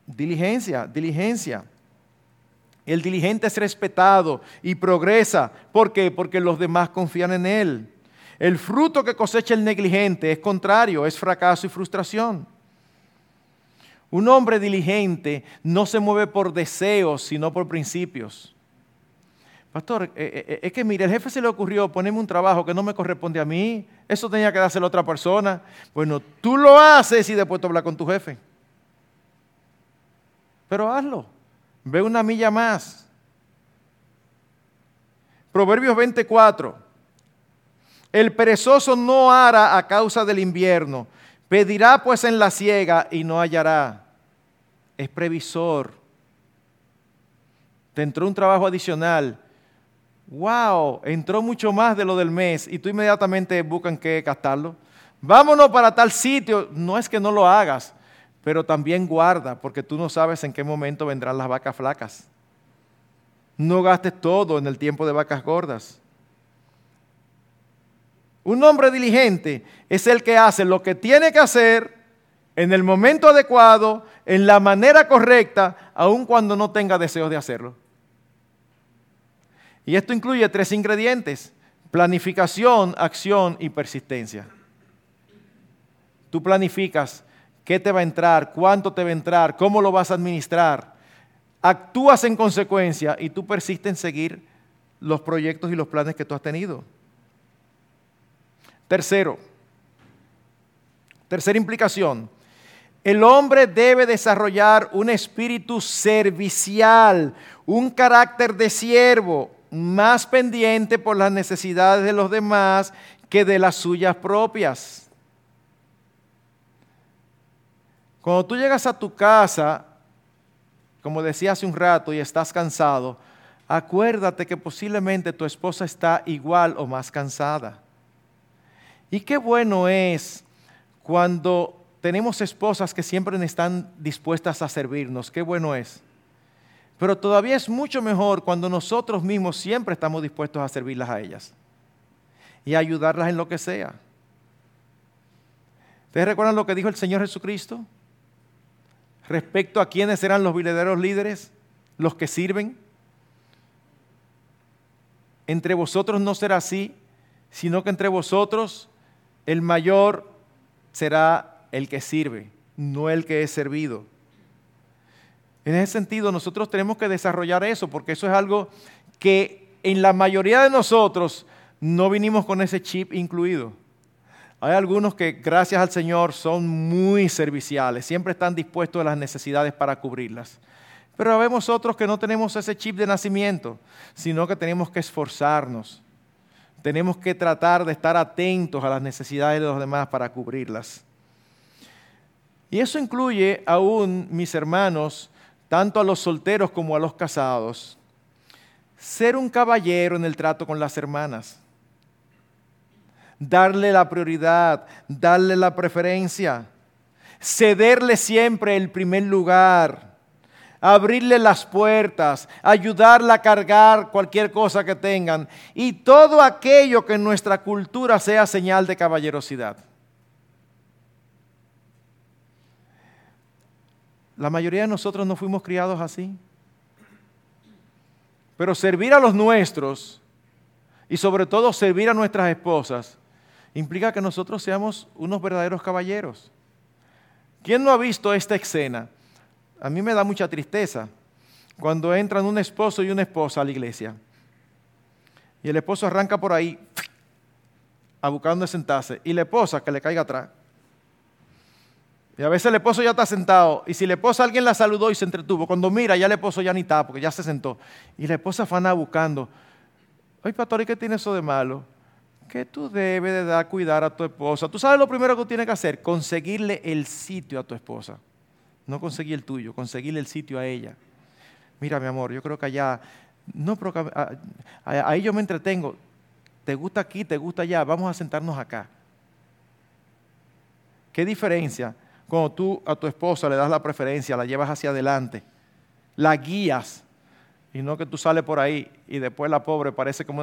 Diligencia, diligencia. El diligente es respetado y progresa. ¿Por qué? Porque los demás confían en él. El fruto que cosecha el negligente es contrario, es fracaso y frustración. Un hombre diligente no se mueve por deseos, sino por principios. Pastor, eh, eh, eh, es que mire, el jefe se le ocurrió ponerme un trabajo que no me corresponde a mí, eso tenía que dárselo a otra persona. Bueno, tú lo haces y después tú hablas con tu jefe pero hazlo. Ve una milla más. Proverbios 24. El perezoso no hará a causa del invierno. Pedirá pues en la siega y no hallará. Es previsor. Te entró un trabajo adicional. Wow, entró mucho más de lo del mes y tú inmediatamente buscan que gastarlo. Vámonos para tal sitio. No es que no lo hagas, pero también guarda, porque tú no sabes en qué momento vendrán las vacas flacas. No gastes todo en el tiempo de vacas gordas. Un hombre diligente es el que hace lo que tiene que hacer en el momento adecuado, en la manera correcta, aun cuando no tenga deseos de hacerlo. Y esto incluye tres ingredientes, planificación, acción y persistencia. Tú planificas qué te va a entrar, cuánto te va a entrar, cómo lo vas a administrar. Actúas en consecuencia y tú persistes en seguir los proyectos y los planes que tú has tenido. Tercero, tercera implicación, el hombre debe desarrollar un espíritu servicial, un carácter de siervo, más pendiente por las necesidades de los demás que de las suyas propias. Cuando tú llegas a tu casa, como decía hace un rato, y estás cansado, acuérdate que posiblemente tu esposa está igual o más cansada. Y qué bueno es cuando tenemos esposas que siempre están dispuestas a servirnos, qué bueno es. Pero todavía es mucho mejor cuando nosotros mismos siempre estamos dispuestos a servirlas a ellas y a ayudarlas en lo que sea. ¿Ustedes recuerdan lo que dijo el Señor Jesucristo? Respecto a quiénes eran los verdaderos líderes, los que sirven. Entre vosotros no será así, sino que entre vosotros el mayor será el que sirve, no el que es servido. En ese sentido, nosotros tenemos que desarrollar eso, porque eso es algo que en la mayoría de nosotros no vinimos con ese chip incluido. Hay algunos que, gracias al Señor, son muy serviciales, siempre están dispuestos a las necesidades para cubrirlas. Pero vemos otros que no tenemos ese chip de nacimiento, sino que tenemos que esforzarnos. Tenemos que tratar de estar atentos a las necesidades de los demás para cubrirlas. Y eso incluye aún, mis hermanos, tanto a los solteros como a los casados, ser un caballero en el trato con las hermanas, darle la prioridad, darle la preferencia, cederle siempre el primer lugar, abrirle las puertas, ayudarla a cargar cualquier cosa que tengan. Y todo aquello que en nuestra cultura sea señal de caballerosidad. La mayoría de nosotros no fuimos criados así. Pero servir a los nuestros y sobre todo servir a nuestras esposas implica que nosotros seamos unos verdaderos caballeros. ¿Quién no ha visto esta escena? A mí me da mucha tristeza cuando entran un esposo y una esposa a la iglesia. Y el esposo arranca por ahí a buscar donde sentarse y la esposa que le caiga atrás. Y a veces el esposo ya está sentado. Y si la esposa alguien la saludó y se entretuvo, cuando mira, ya el esposo ya ni está, porque ya se sentó. Y la esposa fana buscando. Oye, pastor, ¿y qué tiene eso de malo? Que tú debes de dar cuidar a tu esposa. Tú sabes lo primero que tienes que hacer, conseguirle el sitio a tu esposa. No conseguir el tuyo, conseguirle el sitio a ella. Mira, mi amor, yo creo que allá, no, pero ahí yo me entretengo. Te gusta aquí, te gusta allá, vamos a sentarnos acá. ¿Qué diferencia? Cuando tú a tu esposa le das la preferencia, la llevas hacia adelante, la guías, y no que tú sales por ahí y después la pobre parece como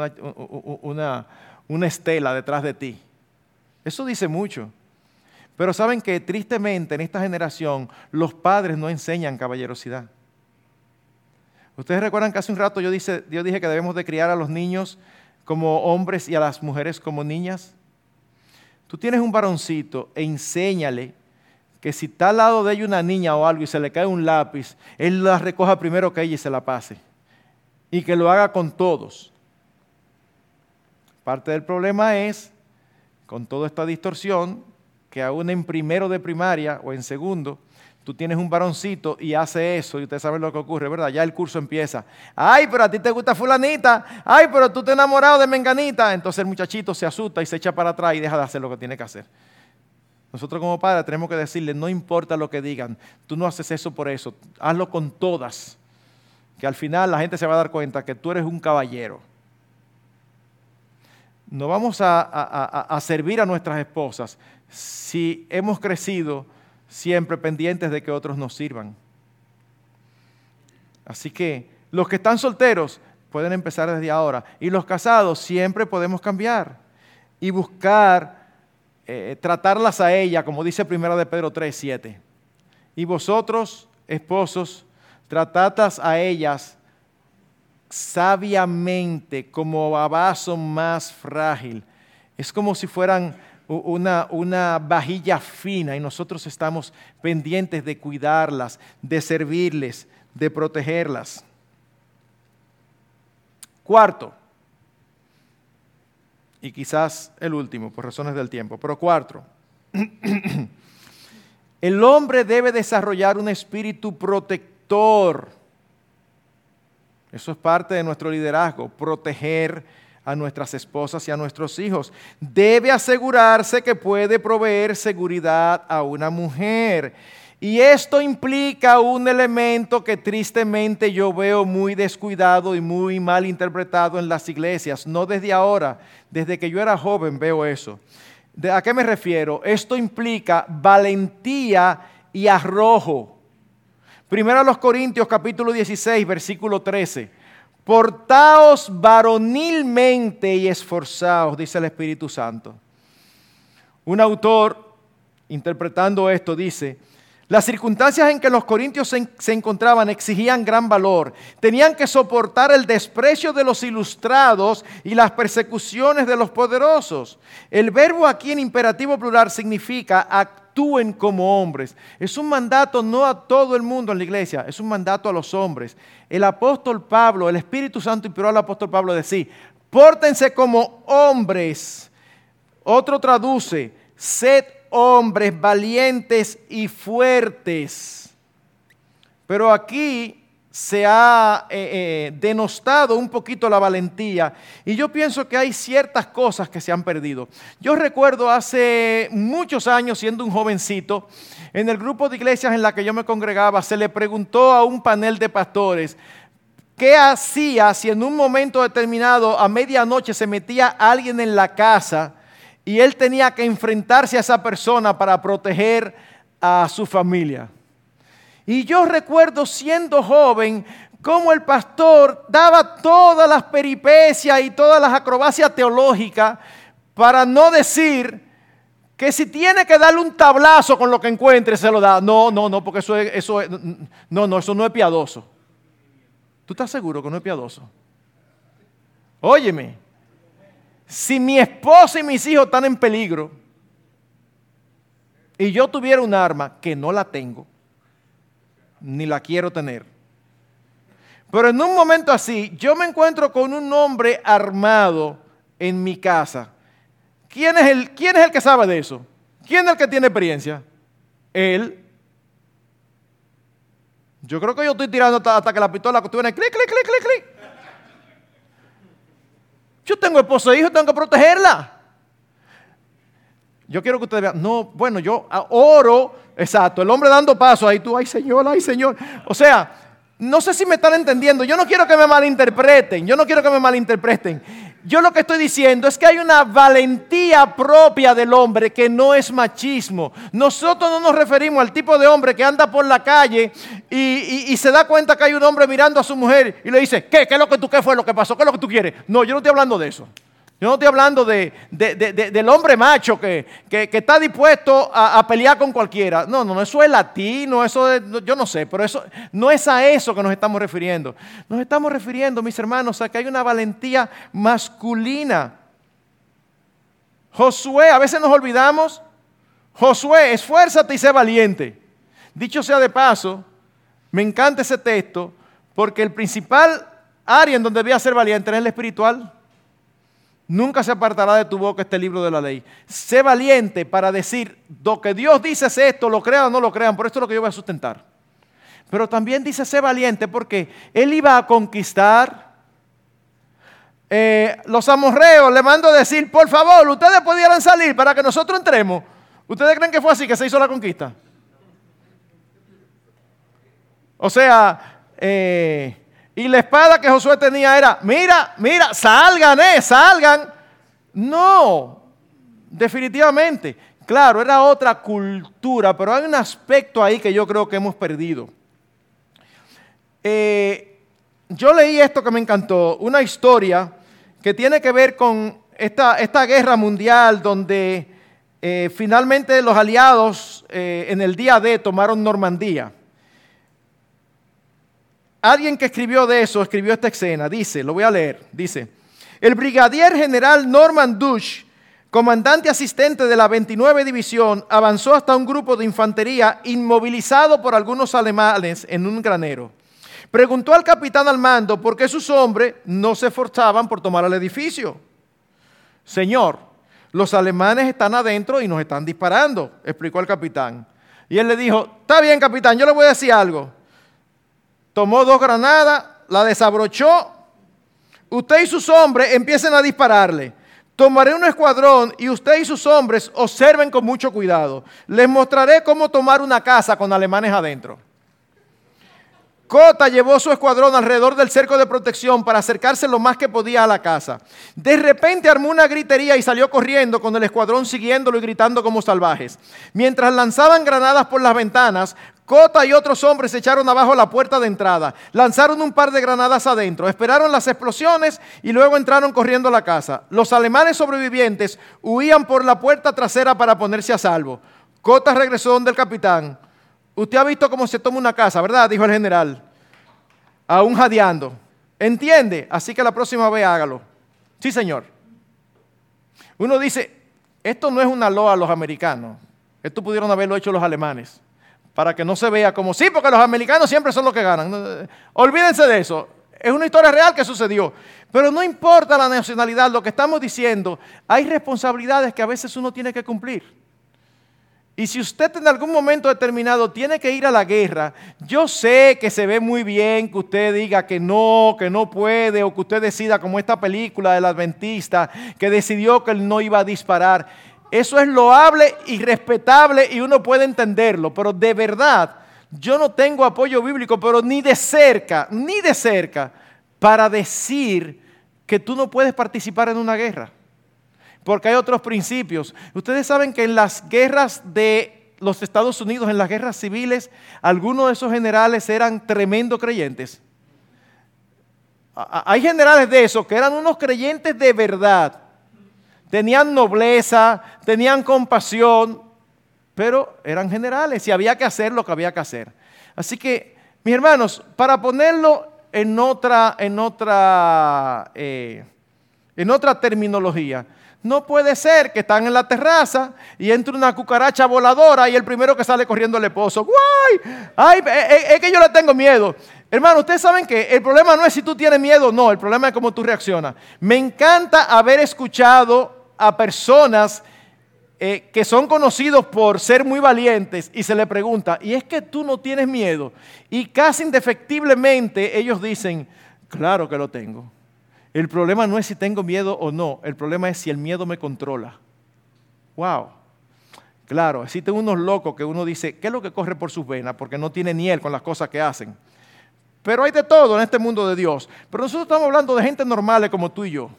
una, una, estela detrás de ti. Eso dice mucho. Pero saben que tristemente en esta generación los padres no enseñan caballerosidad. Ustedes recuerdan que hace un rato yo, yo dije que debemos de criar a los niños como hombres y a las mujeres como niñas. Tú tienes un varoncito e enséñale que si está al lado de ella una niña o algo y se le cae un lápiz, él la recoja primero que ella y se la pase. Y que lo haga con todos. Parte del problema es, con toda esta distorsión, que aún en primero de primaria o en segundo, tú tienes un varoncito y hace eso y usted sabe lo que ocurre, ¿verdad? Ya el curso empieza. Ay, pero a ti te gusta fulanita. Ay, pero tú te enamorado de menganita. Entonces el muchachito se asusta y se echa para atrás y deja de hacer lo que tiene que hacer. Nosotros como padres tenemos que decirle, no importa lo que digan, tú no haces eso por eso, hazlo con todas, que al final la gente se va a dar cuenta que tú eres un caballero. No vamos a, a servir a nuestras esposas si hemos crecido siempre pendientes de que otros nos sirvan. Así que los que están solteros pueden empezar desde ahora y los casados siempre podemos cambiar y buscar eh, tratarlas a ella, como dice primero de Pedro 3, 7. Y vosotros, esposos, tratadlas a ellas sabiamente como a vaso más frágil. Es como si fueran una, una vajilla fina y nosotros estamos pendientes de cuidarlas, de servirles, de protegerlas. Cuarto, y quizás el último, por razones del tiempo. Pero cuatro, el hombre debe desarrollar un espíritu protector. Eso es parte de nuestro liderazgo, proteger a nuestras esposas y a nuestros hijos. Debe asegurarse que puede proveer seguridad a una mujer Y esto implica un elemento que tristemente yo veo muy descuidado y muy mal interpretado en las iglesias. No desde ahora, desde que yo era joven veo eso. ¿A qué me refiero? Esto implica valentía y arrojo. Primero a los Corintios capítulo 16, versículo 13. Portaos varonilmente y esforzaos, dice el Espíritu Santo. Un autor, interpretando esto, dice, las circunstancias en que los corintios se, encontraban exigían gran valor. Tenían que soportar el desprecio de los ilustrados y las persecuciones de los poderosos. El verbo aquí en imperativo plural significa actúen como hombres. Es un mandato no a todo el mundo en la iglesia, es un mandato a los hombres. El apóstol Pablo, el Espíritu Santo inspiró al apóstol Pablo a decir, pórtense como hombres. Otro traduce, sed hombres valientes y fuertes. Pero aquí se ha eh, eh, denostado un poquito la valentía y yo pienso que hay ciertas cosas que se han perdido. Yo recuerdo hace muchos años, siendo un jovencito, en el grupo de iglesias en la que yo me congregaba, se le preguntó a un panel de pastores, ¿qué hacía si en un momento determinado a medianoche se metía alguien en la casa y él tenía que enfrentarse a esa persona para proteger a su familia. Y yo recuerdo siendo joven cómo el pastor daba todas las peripecias y todas las acrobacias teológicas para no decir que si tiene que darle un tablazo con lo que encuentre, se lo da. No, no, no, porque eso es, eso no, no, eso no es piadoso. ¿Tú estás seguro que no es piadoso? Óyeme, si mi esposa y mis hijos están en peligro y yo tuviera un arma que no la tengo, ni la quiero tener, pero en un momento así yo me encuentro con un hombre armado en mi casa, ¿quién es el, quién es el que sabe de eso? ¿Quién es el que tiene experiencia? Él. Yo creo que yo estoy tirando hasta, que la pistola que clic, clic, clic, clic, clic. Yo tengo esposo e hijo, tengo que protegerla. Yo quiero que ustedes vean, no, bueno, yo oro, exacto, el hombre dando paso, ahí tú, ay Señor, ay Señor. O sea, no sé si me están entendiendo, yo no quiero que me malinterpreten, yo no quiero que me malinterpreten. Yo lo que estoy diciendo es que hay una valentía propia del hombre que no es machismo. Nosotros no nos referimos al tipo de hombre que anda por la calle y, se da cuenta que hay un hombre mirando a su mujer y le dice, ¿qué? ¿Qué es lo que tú, qué fue lo que pasó? ¿Qué es lo que tú quieres? No, yo no estoy hablando de eso. Yo no estoy hablando de, del hombre macho que, está dispuesto a, pelear con cualquiera. No, no, eso es latino, eso es, yo no sé, pero eso no es a eso que nos estamos refiriendo. Nos estamos refiriendo, mis hermanos, a que hay una valentía masculina. Josué, a veces nos olvidamos. Josué, esfuérzate y sé valiente. Dicho sea de paso, me encanta ese texto porque el principal área en donde debía ser valiente es el espiritual. Nunca se apartará de tu boca este libro de la ley. Sé valiente para decir, lo que Dios dice es esto, lo crean o no lo crean, por esto es lo que yo voy a sustentar. Pero también dice, sé valiente porque él iba a conquistar. Eh, los amorreos le mando a decir, por favor, ustedes pudieran salir para que nosotros entremos. ¿Ustedes creen que fue así que se hizo la conquista? O sea, eh, y la espada que Josué tenía era, mira, mira, salgan, eh, salgan. No, definitivamente. Claro, era otra cultura, pero hay un aspecto ahí que yo creo que hemos perdido. Eh, yo leí esto que me encantó, una historia que tiene que ver con esta, esta guerra mundial donde eh, finalmente los aliados eh, en el día D tomaron Normandía. Alguien que escribió de eso, escribió esta escena, dice, lo voy a leer, dice, el brigadier general Norman Dush, comandante asistente de la 29 División, avanzó hasta un grupo de infantería inmovilizado por algunos alemanes en un granero. Preguntó al capitán al mando por qué sus hombres no se esforzaban por tomar el edificio. Señor, los alemanes están adentro y nos están disparando, explicó el capitán. Y él le dijo, está bien capitán, yo le voy a decir algo tomó dos granadas, la desabrochó. Usted y sus hombres empiecen a dispararle. Tomaré un escuadrón y usted y sus hombres observen con mucho cuidado. Les mostraré cómo tomar una casa con alemanes adentro. Cota llevó su escuadrón alrededor del cerco de protección para acercarse lo más que podía a la casa. De repente armó una gritería y salió corriendo con el escuadrón siguiéndolo y gritando como salvajes. Mientras lanzaban granadas por las ventanas, Cota y otros hombres se echaron abajo la puerta de entrada, lanzaron un par de granadas adentro, esperaron las explosiones y luego entraron corriendo a la casa. Los alemanes sobrevivientes huían por la puerta trasera para ponerse a salvo. Cota regresó donde el capitán. Usted ha visto cómo se toma una casa, ¿verdad? Dijo el general. Aún jadeando. ¿Entiende? Así que la próxima vez hágalo. Sí, señor. Uno dice, esto no es una loa a los americanos. Esto pudieron haberlo hecho los alemanes. Para que no se vea como, sí, porque los americanos siempre son los que ganan. Olvídense de eso. Es una historia real que sucedió. Pero no importa la nacionalidad, lo que estamos diciendo, hay responsabilidades que a veces uno tiene que cumplir. Y si usted en algún momento determinado tiene que ir a la guerra, yo sé que se ve muy bien que usted diga que no, que no puede, o que usted decida, como esta película del adventista, que decidió que él no iba a disparar. Eso es loable y respetable y uno puede entenderlo, pero de verdad, yo no tengo apoyo bíblico, pero ni de cerca, ni de cerca, para decir que tú no puedes participar en una guerra porque hay otros principios. Ustedes saben que en las guerras de los Estados Unidos, en las guerras civiles, algunos de esos generales eran tremendos creyentes. Hay generales de esos que eran unos creyentes de verdad. Tenían nobleza, tenían compasión, pero eran generales y había que hacer lo que había que hacer. Así que, mis hermanos, para ponerlo en otra, en otra, eh, en otra terminología, no puede ser que están en la terraza y entre una cucaracha voladora y el primero que sale corriendo el esposo. ¡Guay! ¡Ay! Eh, eh, es que yo le tengo miedo. Hermano, ustedes saben que el problema no es si tú tienes miedo o no, el problema es cómo tú reaccionas. Me encanta haber escuchado a personas eh, que son conocidos por ser muy valientes y se le pregunta, ¿y es que tú no tienes miedo? Y casi indefectiblemente ellos dicen, claro que lo tengo. El problema no es si tengo miedo o no, el problema es si el miedo me controla. Wow. Claro, existen unos locos que uno dice, ¿qué es lo que corre por sus venas? Porque no tiene ni él con las cosas que hacen. Pero hay de todo en este mundo de Dios. Pero nosotros estamos hablando de gente normal como tú y yo.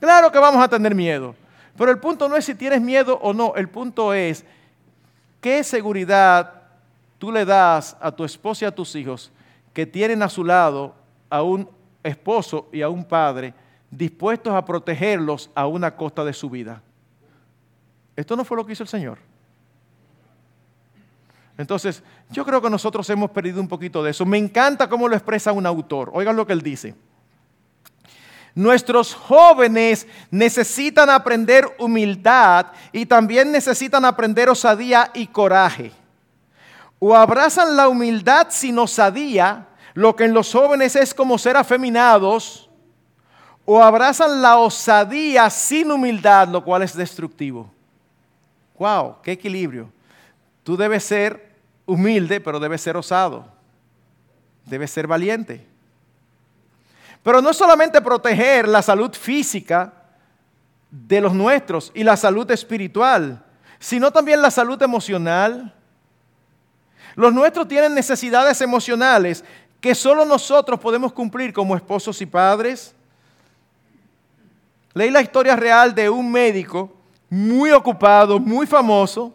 Claro que vamos a tener miedo. Pero el punto no es si tienes miedo o no. El punto es qué seguridad tú le das a tu esposa y a tus hijos que tienen a su lado a un esposo y a un padre dispuestos a protegerlos a una costa de su vida. Esto no fue lo que hizo el Señor. Entonces, yo creo que nosotros hemos perdido un poquito de eso. Me encanta cómo lo expresa un autor. Oigan lo que él dice. Nuestros jóvenes necesitan aprender humildad y también necesitan aprender osadía y coraje. O abrazan la humildad sin osadía lo que en los jóvenes es como ser afeminados, o abrazan la osadía sin humildad, lo cual es destructivo. ¡Wow! ¡Qué equilibrio! Tú debes ser humilde, pero debes ser osado. Debes ser valiente. Pero no solamente proteger la salud física de los nuestros y la salud espiritual, sino también la salud emocional. Los nuestros tienen necesidades emocionales que solo nosotros podemos cumplir como esposos y padres. Leí la historia real de un médico muy ocupado, muy famoso,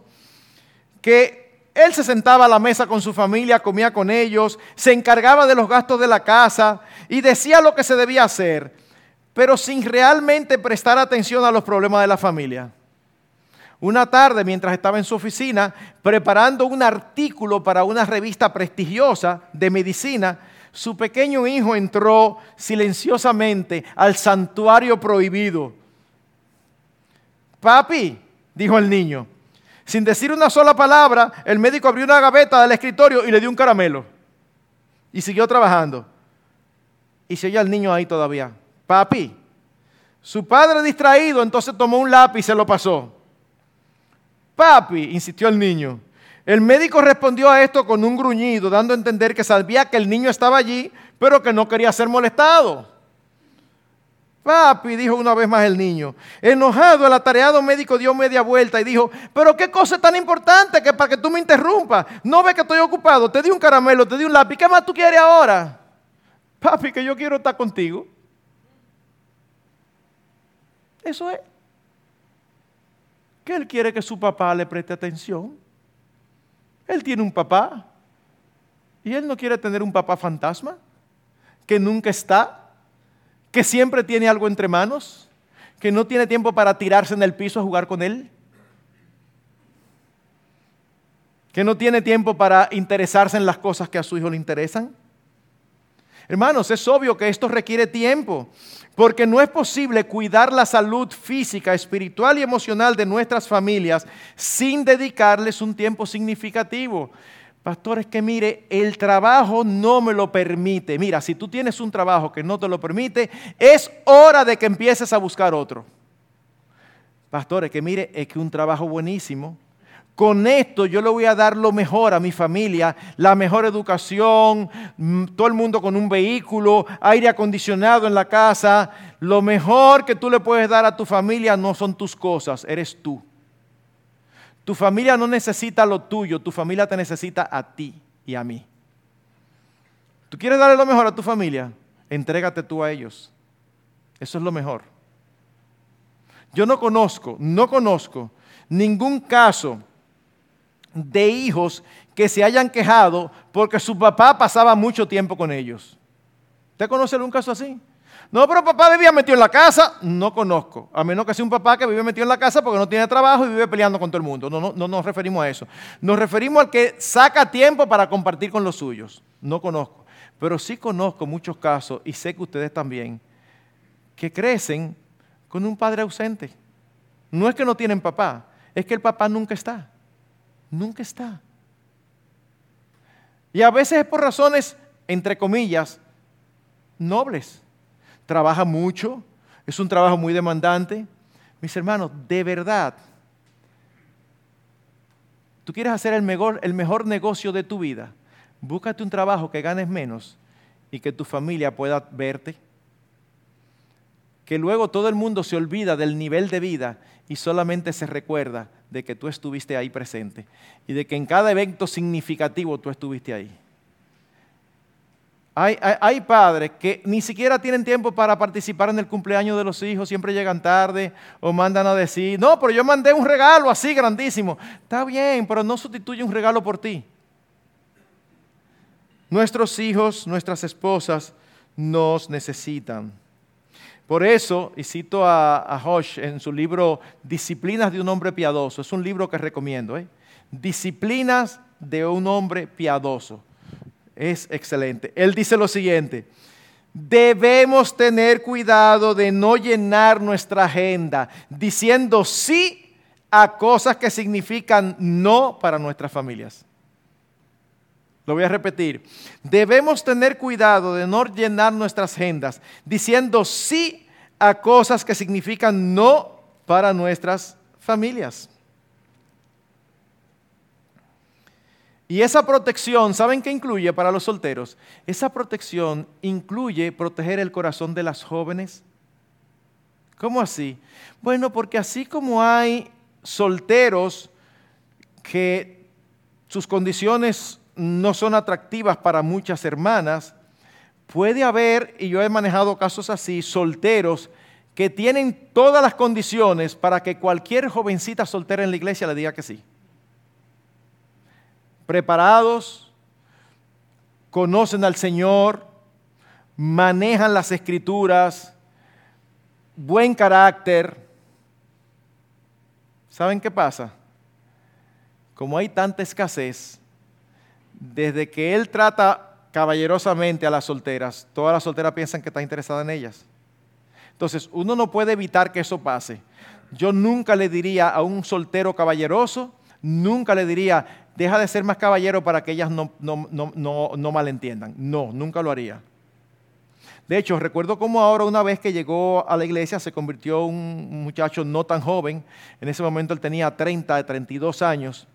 que él se sentaba a la mesa con su familia, comía con ellos, se encargaba de los gastos de la casa y decía lo que se debía hacer, pero sin realmente prestar atención a los problemas de la familia. Una tarde, mientras estaba en su oficina preparando un artículo para una revista prestigiosa de medicina, su pequeño hijo entró silenciosamente al santuario prohibido. Papi, dijo el niño, sin decir una sola palabra, el médico abrió una gaveta del escritorio y le dio un caramelo. Y siguió trabajando. Y se oía el niño ahí todavía. Papi, su padre distraído, entonces tomó un lápiz y se lo pasó. Papi, insistió el niño. El médico respondió a esto con un gruñido, dando a entender que sabía que el niño estaba allí, pero que no quería ser molestado. Papi, dijo una vez más el niño, enojado, el atareado médico dio media vuelta y dijo, pero qué cosa tan importante que para que tú me interrumpas, no ve que estoy ocupado, te di un caramelo, te di un lápiz, ¿qué más tú quieres ahora? Papi, que yo quiero estar contigo. Eso es. Que él quiere que su papá le preste atención. Él tiene un papá. Y él no quiere tener un papá fantasma, que nunca está que siempre tiene algo entre manos, que no tiene tiempo para tirarse en el piso a jugar con él, que no tiene tiempo para interesarse en las cosas que a su hijo le interesan. Hermanos, es obvio que esto requiere tiempo, porque no es posible cuidar la salud física, espiritual y emocional de nuestras familias sin dedicarles un tiempo significativo. Pastor, es que mire, el trabajo no me lo permite. Mira, si tú tienes un trabajo que no te lo permite, es hora de que empieces a buscar otro. Pastor, es que mire, es que un trabajo buenísimo. Con esto yo le voy a dar lo mejor a mi familia, la mejor educación, mm, todo el mundo con un vehículo, aire acondicionado en la casa. Lo mejor que tú le puedes dar a tu familia no son tus cosas, eres tú. Tu familia no necesita lo tuyo, tu familia te necesita a ti y a mí. ¿Tú quieres darle lo mejor a tu familia? Entrégate tú a ellos. Eso es lo mejor. Yo no conozco, no conozco ningún caso de hijos que se hayan quejado porque su papá pasaba mucho tiempo con ellos. ¿Usted conoce algún caso así? No, pero papá vivía metido en la casa. No conozco. A menos que sea un papá que vive metido en la casa porque no tiene trabajo y vive peleando con todo el mundo. No, no, no nos referimos a eso. Nos referimos al que saca tiempo para compartir con los suyos. No conozco. Pero sí conozco muchos casos, y sé que ustedes también, que crecen con un padre ausente. No es que no tienen papá, es que el papá nunca está. Nunca está. Y a veces es por razones, entre comillas, nobles trabaja mucho, es un trabajo muy demandante. Mis hermanos, de verdad, tú quieres hacer el mejor, el mejor negocio de tu vida, búscate un trabajo que ganes menos y que tu familia pueda verte. Que luego todo el mundo se olvida del nivel de vida y solamente se recuerda de que tú estuviste ahí presente y de que en cada evento significativo tú estuviste ahí. Hay, padres que ni siquiera tienen tiempo para participar en el cumpleaños de los hijos, siempre llegan tarde o mandan a decir, no, pero yo mandé un regalo así grandísimo. Está bien, pero no sustituye un regalo por ti. Nuestros hijos, nuestras esposas nos necesitan. Por eso, y cito a, a Hosh en su libro Disciplinas de un hombre piadoso, es un libro que recomiendo, ¿eh? Disciplinas de un hombre piadoso es excelente. Él dice lo siguiente, debemos tener cuidado de no llenar nuestra agenda diciendo sí a cosas que significan no para nuestras familias. Lo voy a repetir. Debemos tener cuidado de no llenar nuestras agendas diciendo sí a cosas que significan no para nuestras familias. Y esa protección, ¿saben qué incluye para los solteros? Esa protección incluye proteger el corazón de las jóvenes. ¿Cómo así? Bueno, porque así como hay solteros que sus condiciones no son atractivas para muchas hermanas, puede haber, y yo he manejado casos así, solteros que tienen todas las condiciones para que cualquier jovencita soltera en la iglesia le diga que sí preparados, conocen al Señor, manejan las escrituras, buen carácter. ¿Saben qué pasa? Como hay tanta escasez, desde que Él trata caballerosamente a las solteras, todas las solteras piensan que está interesada en ellas. Entonces, uno no puede evitar que eso pase. Yo nunca le diría a un soltero caballeroso, nunca le diría, deja de ser más caballero para que ellas no, no, malentiendan. No, nunca lo haría. De hecho, recuerdo cómo ahora una vez que llegó a la iglesia se convirtió un muchacho no tan joven. En ese momento él tenía 30, 32 años.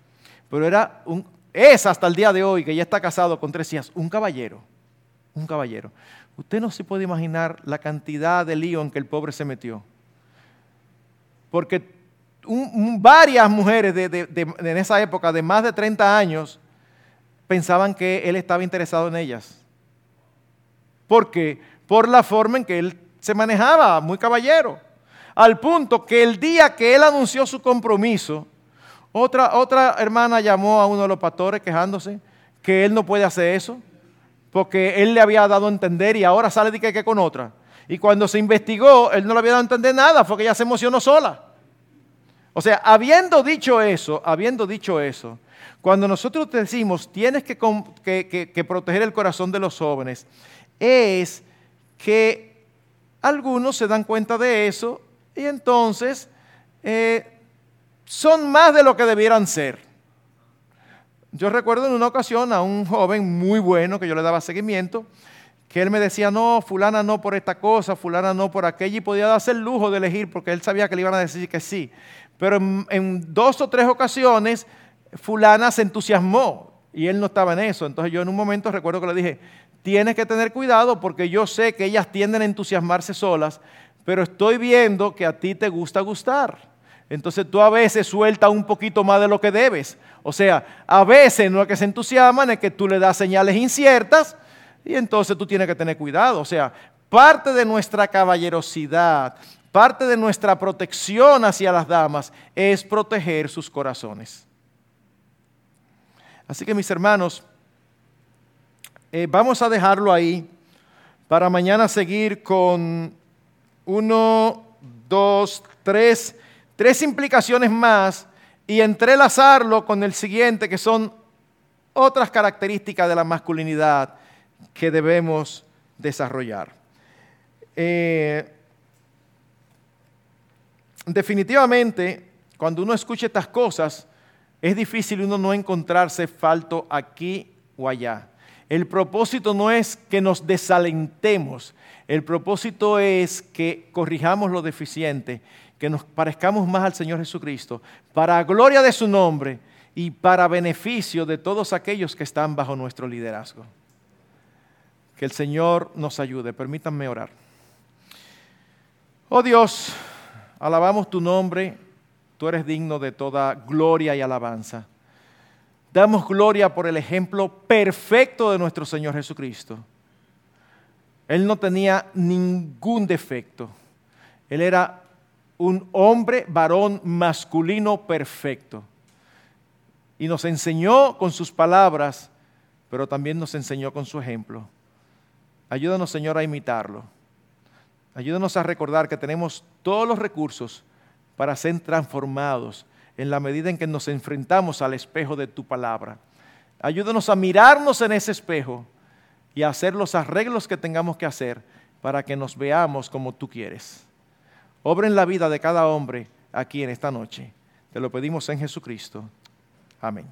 Pero era un, es hasta el día de hoy, que ya está casado con tres hijas, un caballero. un caballero. Usted no se puede imaginar la cantidad de lío en que el pobre se metió. Porque varias mujeres de, en esa época de más de 30 años pensaban que él estaba interesado en ellas. ¿Por qué? Por la forma en que él se manejaba, muy caballero. Al punto que el día que él anunció su compromiso, otra, otra hermana llamó a uno de los pastores quejándose que él no puede hacer eso, porque él le había dado a entender y ahora sale de que, que con otra. Y cuando se investigó, él no le había dado a entender nada, fue que ella se emocionó sola. O sea, habiendo dicho eso, habiendo dicho eso, cuando nosotros decimos tienes que, que, proteger el corazón de los jóvenes, es que algunos se dan cuenta de eso y entonces eh, son más de lo que debieran ser. Yo recuerdo en una ocasión a un joven muy bueno que yo le daba seguimiento, que él me decía, no, fulana no por esta cosa, fulana no por aquella, y podía darse el lujo de elegir porque él sabía que le iban a decir que sí. Pero en, dos o tres ocasiones, fulana se entusiasmó y él no estaba en eso. Entonces yo en un momento recuerdo que le dije, tienes que tener cuidado porque yo sé que ellas tienden a entusiasmarse solas, pero estoy viendo que a ti te gusta gustar. Entonces tú a veces sueltas un poquito más de lo que debes. O sea, a veces no es que se entusiasman, es que tú le das señales inciertas y entonces tú tienes que tener cuidado. O sea, parte de nuestra caballerosidad, Parte de nuestra protección hacia las damas es proteger sus corazones. Así que mis hermanos, eh, vamos a dejarlo ahí para mañana seguir con uno, dos, tres, tres implicaciones más y entrelazarlo con el siguiente, que son otras características de la masculinidad que debemos desarrollar. Eh, definitivamente, cuando uno escucha estas cosas, es difícil uno no encontrarse falto aquí o allá. El propósito no es que nos desalentemos, el propósito es que corrijamos lo deficiente, que nos parezcamos más al Señor Jesucristo, para gloria de su nombre y para beneficio de todos aquellos que están bajo nuestro liderazgo. Que el Señor nos ayude. Permítanme orar. Oh Dios, Alabamos tu nombre, tú eres digno de toda gloria y alabanza. Damos gloria por el ejemplo perfecto de nuestro Señor Jesucristo. Él no tenía ningún defecto. Él era un hombre, varón masculino perfecto. Y nos enseñó con sus palabras, pero también nos enseñó con su ejemplo. Ayúdanos, Señor, a imitarlo. Ayúdanos a recordar que tenemos todos los recursos para ser transformados en la medida en que nos enfrentamos al espejo de tu palabra. Ayúdanos a mirarnos en ese espejo y a hacer los arreglos que tengamos que hacer para que nos veamos como tú quieres. Obra en la vida de cada hombre aquí en esta noche. Te lo pedimos en Jesucristo. Amén.